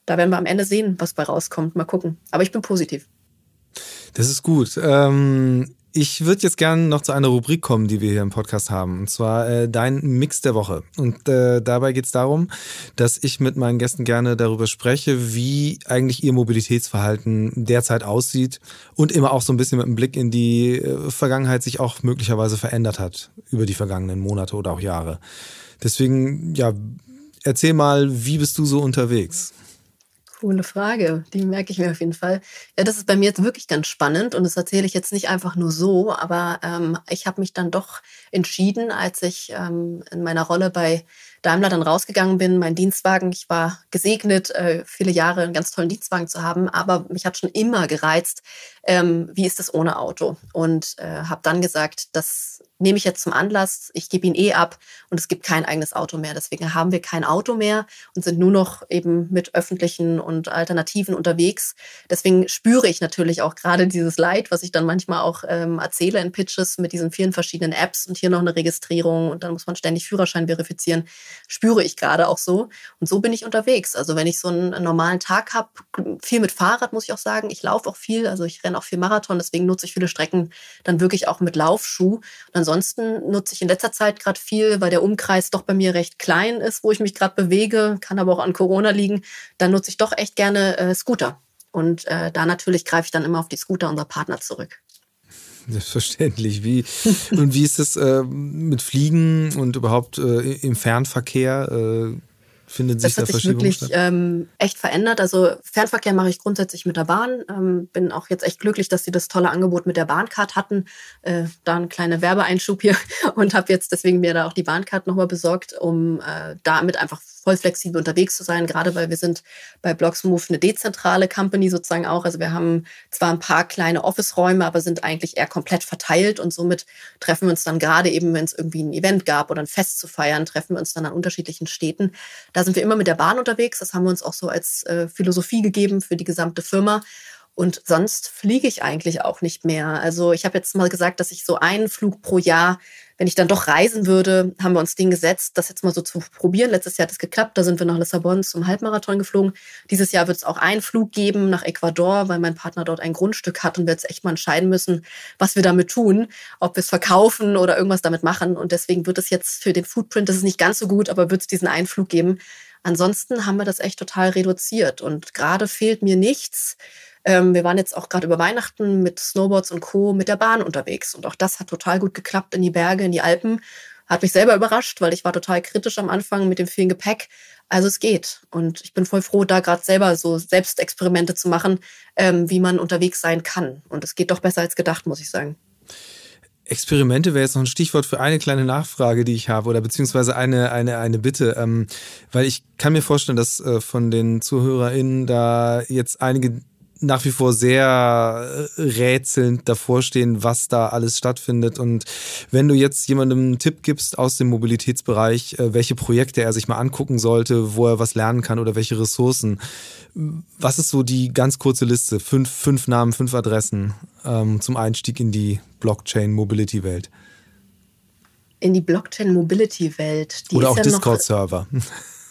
da werden wir am Ende sehen, was bei rauskommt. Mal gucken. Aber ich bin positiv. Das ist gut. Ähm, ich würde jetzt gerne noch zu einer Rubrik kommen, die wir hier im Podcast haben. Und zwar äh, dein Mix der Woche. Und äh, dabei geht es darum, dass ich mit meinen Gästen gerne darüber spreche, wie eigentlich ihr Mobilitätsverhalten derzeit aussieht und immer auch so ein bisschen mit einem Blick in die äh, Vergangenheit sich auch möglicherweise verändert hat über die vergangenen Monate oder auch Jahre. Deswegen, ja, erzähl mal, wie bist du so unterwegs? Coole Frage, die merke ich mir auf jeden Fall. Ja, das ist bei mir jetzt wirklich ganz spannend und das erzähle ich jetzt nicht einfach nur so, aber ähm, ich habe mich dann doch entschieden, als ich ähm, in meiner Rolle bei Daimler dann rausgegangen bin, mein Dienstwagen, ich war gesegnet, äh, viele Jahre einen ganz tollen Dienstwagen zu haben, aber mich hat schon immer gereizt, ähm, wie ist das ohne Auto? Und äh, habe dann gesagt, das nehme ich jetzt zum Anlass, ich gebe ihn eh ab und es gibt kein eigenes Auto mehr. Deswegen haben wir kein Auto mehr und sind nur noch eben mit öffentlichen und Alternativen unterwegs. Deswegen spüre ich natürlich auch gerade dieses Leid, was ich dann manchmal auch ähm, erzähle in Pitches mit diesen vielen verschiedenen Apps und hier noch eine Registrierung und dann muss man ständig Führerschein verifizieren, spüre ich gerade auch so. Und so bin ich unterwegs. Also wenn ich so einen normalen Tag habe, viel mit Fahrrad muss ich auch sagen. Ich laufe auch viel, also ich renne auch viel Marathon, deswegen nutze ich viele Strecken dann wirklich auch mit Laufschuh. Und ansonsten nutze ich in letzter Zeit gerade viel, weil der Umkreis doch bei mir recht klein ist, wo ich mich gerade bewege, kann aber auch an Corona liegen. Dann nutze ich doch echt gerne äh, Scooter. Und äh, da natürlich greife ich dann immer auf die Scooter unserer Partner zurück. Selbstverständlich. Wie, und wie ist es äh, mit Fliegen und überhaupt äh, im Fernverkehr? Findet sich das da hat sich wirklich echt verändert. Also Fernverkehr mache ich grundsätzlich mit der Bahn. Ähm, bin auch jetzt echt glücklich, dass sie das tolle Angebot mit der Bahncard hatten. Äh, da ein kleiner Werbeeinschub hier und habe jetzt deswegen mir da auch die Bahncard nochmal besorgt, um äh, damit einfach voll flexibel unterwegs zu sein, gerade weil wir sind bei Blocksmove eine dezentrale Company sozusagen auch. Also wir haben zwar ein paar kleine Office-Räume, aber sind eigentlich eher komplett verteilt und somit treffen wir uns dann gerade eben, wenn es irgendwie ein Event gab oder ein Fest zu feiern, treffen wir uns dann an unterschiedlichen Städten. Da sind wir immer mit der Bahn unterwegs. Das haben wir uns auch so als äh, Philosophie gegeben für die gesamte Firma. Und sonst fliege ich eigentlich auch nicht mehr. Also ich habe jetzt mal gesagt, dass ich so einen Flug pro Jahr, wenn ich dann doch reisen würde, haben wir uns den gesetzt, das jetzt mal so zu probieren. Letztes Jahr hat es geklappt, da sind wir nach Lissabon zum Halbmarathon geflogen. Dieses Jahr wird es auch einen Flug geben nach Ecuador, weil mein Partner dort ein Grundstück hat und wir jetzt echt mal entscheiden müssen, was wir damit tun, ob wir es verkaufen oder irgendwas damit machen. Und deswegen wird es jetzt für den Footprint, das ist nicht ganz so gut, aber wird es diesen einen Flug geben. Ansonsten haben wir das echt total reduziert und gerade fehlt mir nichts ähm, wir waren jetzt auch gerade über Weihnachten mit Snowboards und Co. mit der Bahn unterwegs. Und auch das hat total gut geklappt in die Berge, in die Alpen. Hat mich selber überrascht, weil ich war total kritisch am Anfang mit dem vielen Gepäck. Also es geht. Und ich bin voll froh, da gerade selber so Selbstexperimente zu machen, ähm, wie man unterwegs sein kann. Und es geht doch besser als gedacht, muss ich sagen. Experimente wäre jetzt noch ein Stichwort für eine kleine Nachfrage, die ich habe, oder beziehungsweise eine, eine, eine Bitte. Ähm, weil ich kann mir vorstellen, dass äh, von den ZuhörerInnen da jetzt einige nach wie vor sehr äh, rätselnd davor stehen, was da alles stattfindet. Und wenn du jetzt jemandem einen Tipp gibst aus dem Mobilitätsbereich, äh, welche Projekte er sich mal angucken sollte, wo er was lernen kann oder welche Ressourcen, was ist so die ganz kurze Liste? Fünf, fünf Namen, fünf Adressen ähm, zum Einstieg in die Blockchain-Mobility-Welt. In die Blockchain-Mobility-Welt. Oder auch ja Discord-Server.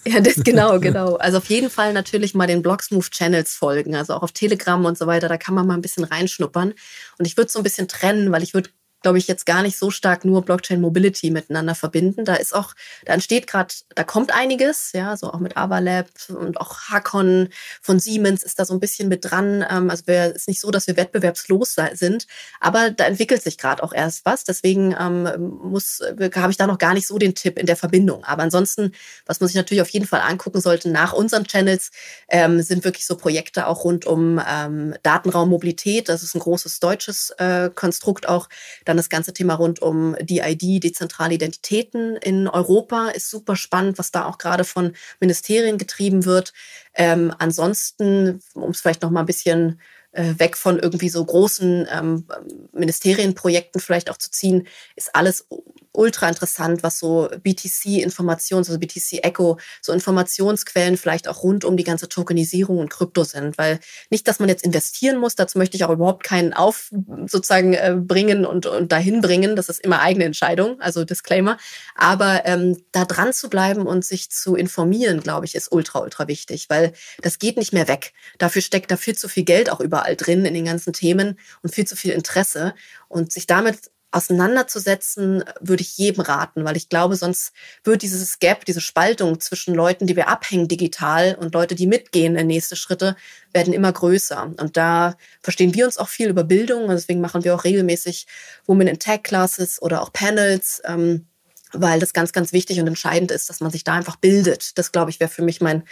Ja, das genau, genau. Also auf jeden Fall natürlich mal den Blocksmove Channels folgen, also auch auf Telegram und so weiter, da kann man mal ein bisschen reinschnuppern. Und ich würde so ein bisschen trennen, weil ich würde glaube ich, jetzt gar nicht so stark nur Blockchain Mobility miteinander verbinden. Da ist auch, da entsteht gerade, da kommt einiges, ja, so auch mit Avalab und auch Hakon von Siemens ist da so ein bisschen mit dran. Ähm, also es ist nicht so, dass wir wettbewerbslos sind, aber da entwickelt sich gerade auch erst was. Deswegen ähm, muss, habe ich da noch gar nicht so den Tipp in der Verbindung. Aber ansonsten, was man sich natürlich auf jeden Fall angucken sollte nach unseren Channels, ähm, sind wirklich so Projekte auch rund um ähm, Datenraummobilität. Das ist ein großes deutsches äh, Konstrukt auch. Da dann das ganze Thema rund um DID, dezentrale Identitäten in Europa ist super spannend, was da auch gerade von Ministerien getrieben wird. Ähm, ansonsten, um es vielleicht noch mal ein bisschen weg von irgendwie so großen ähm, Ministerienprojekten vielleicht auch zu ziehen, ist alles ultra interessant, was so BTC-Informations, also BTC-Echo, so Informationsquellen vielleicht auch rund um die ganze Tokenisierung und Krypto sind. Weil nicht, dass man jetzt investieren muss, dazu möchte ich auch überhaupt keinen auf sozusagen äh, bringen und, und dahin bringen. Das ist immer eigene Entscheidung, also Disclaimer. Aber ähm, da dran zu bleiben und sich zu informieren, glaube ich, ist ultra, ultra wichtig, weil das geht nicht mehr weg. Dafür steckt da viel zu viel Geld auch überall drin in den ganzen Themen und viel zu viel Interesse. Und sich damit auseinanderzusetzen, würde ich jedem raten, weil ich glaube, sonst wird dieses Gap, diese Spaltung zwischen Leuten, die wir abhängen digital und Leute, die mitgehen in nächste Schritte, werden immer größer. Und da verstehen wir uns auch viel über Bildung. Und deswegen machen wir auch regelmäßig Women in Tech Classes oder auch Panels. Ähm, weil das ganz, ganz wichtig und entscheidend ist, dass man sich da einfach bildet. Das, glaube ich, wäre für mich mein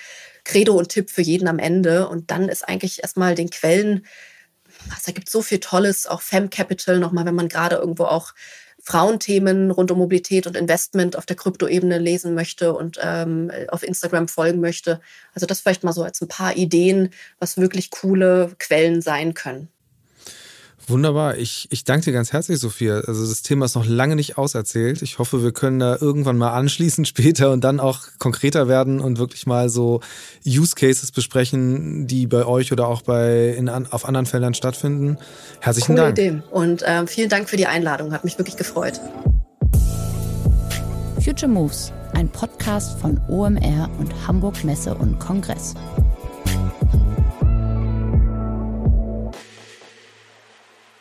Credo und Tipp für jeden am Ende. Und dann ist eigentlich erstmal den Quellen also da gibt so viel Tolles, auch Fem Capital nochmal, wenn man gerade irgendwo auch Frauenthemen rund um Mobilität und Investment auf der Kryptoebene lesen möchte und ähm, auf Instagram folgen möchte. Also das vielleicht mal so als ein paar Ideen, was wirklich coole Quellen sein können. Wunderbar. Ich, ich danke dir ganz herzlich, Sophia. Also das Thema ist noch lange nicht auserzählt. Ich hoffe, wir können da irgendwann mal anschließen später und dann auch konkreter werden und wirklich mal so Use Cases besprechen, die bei euch oder auch bei in, auf anderen Feldern stattfinden. Herzlichen Coole Dank. Idee. Und äh, vielen Dank für die Einladung. Hat mich wirklich gefreut. Future Moves, ein Podcast von OMR und Hamburg Messe und Kongress.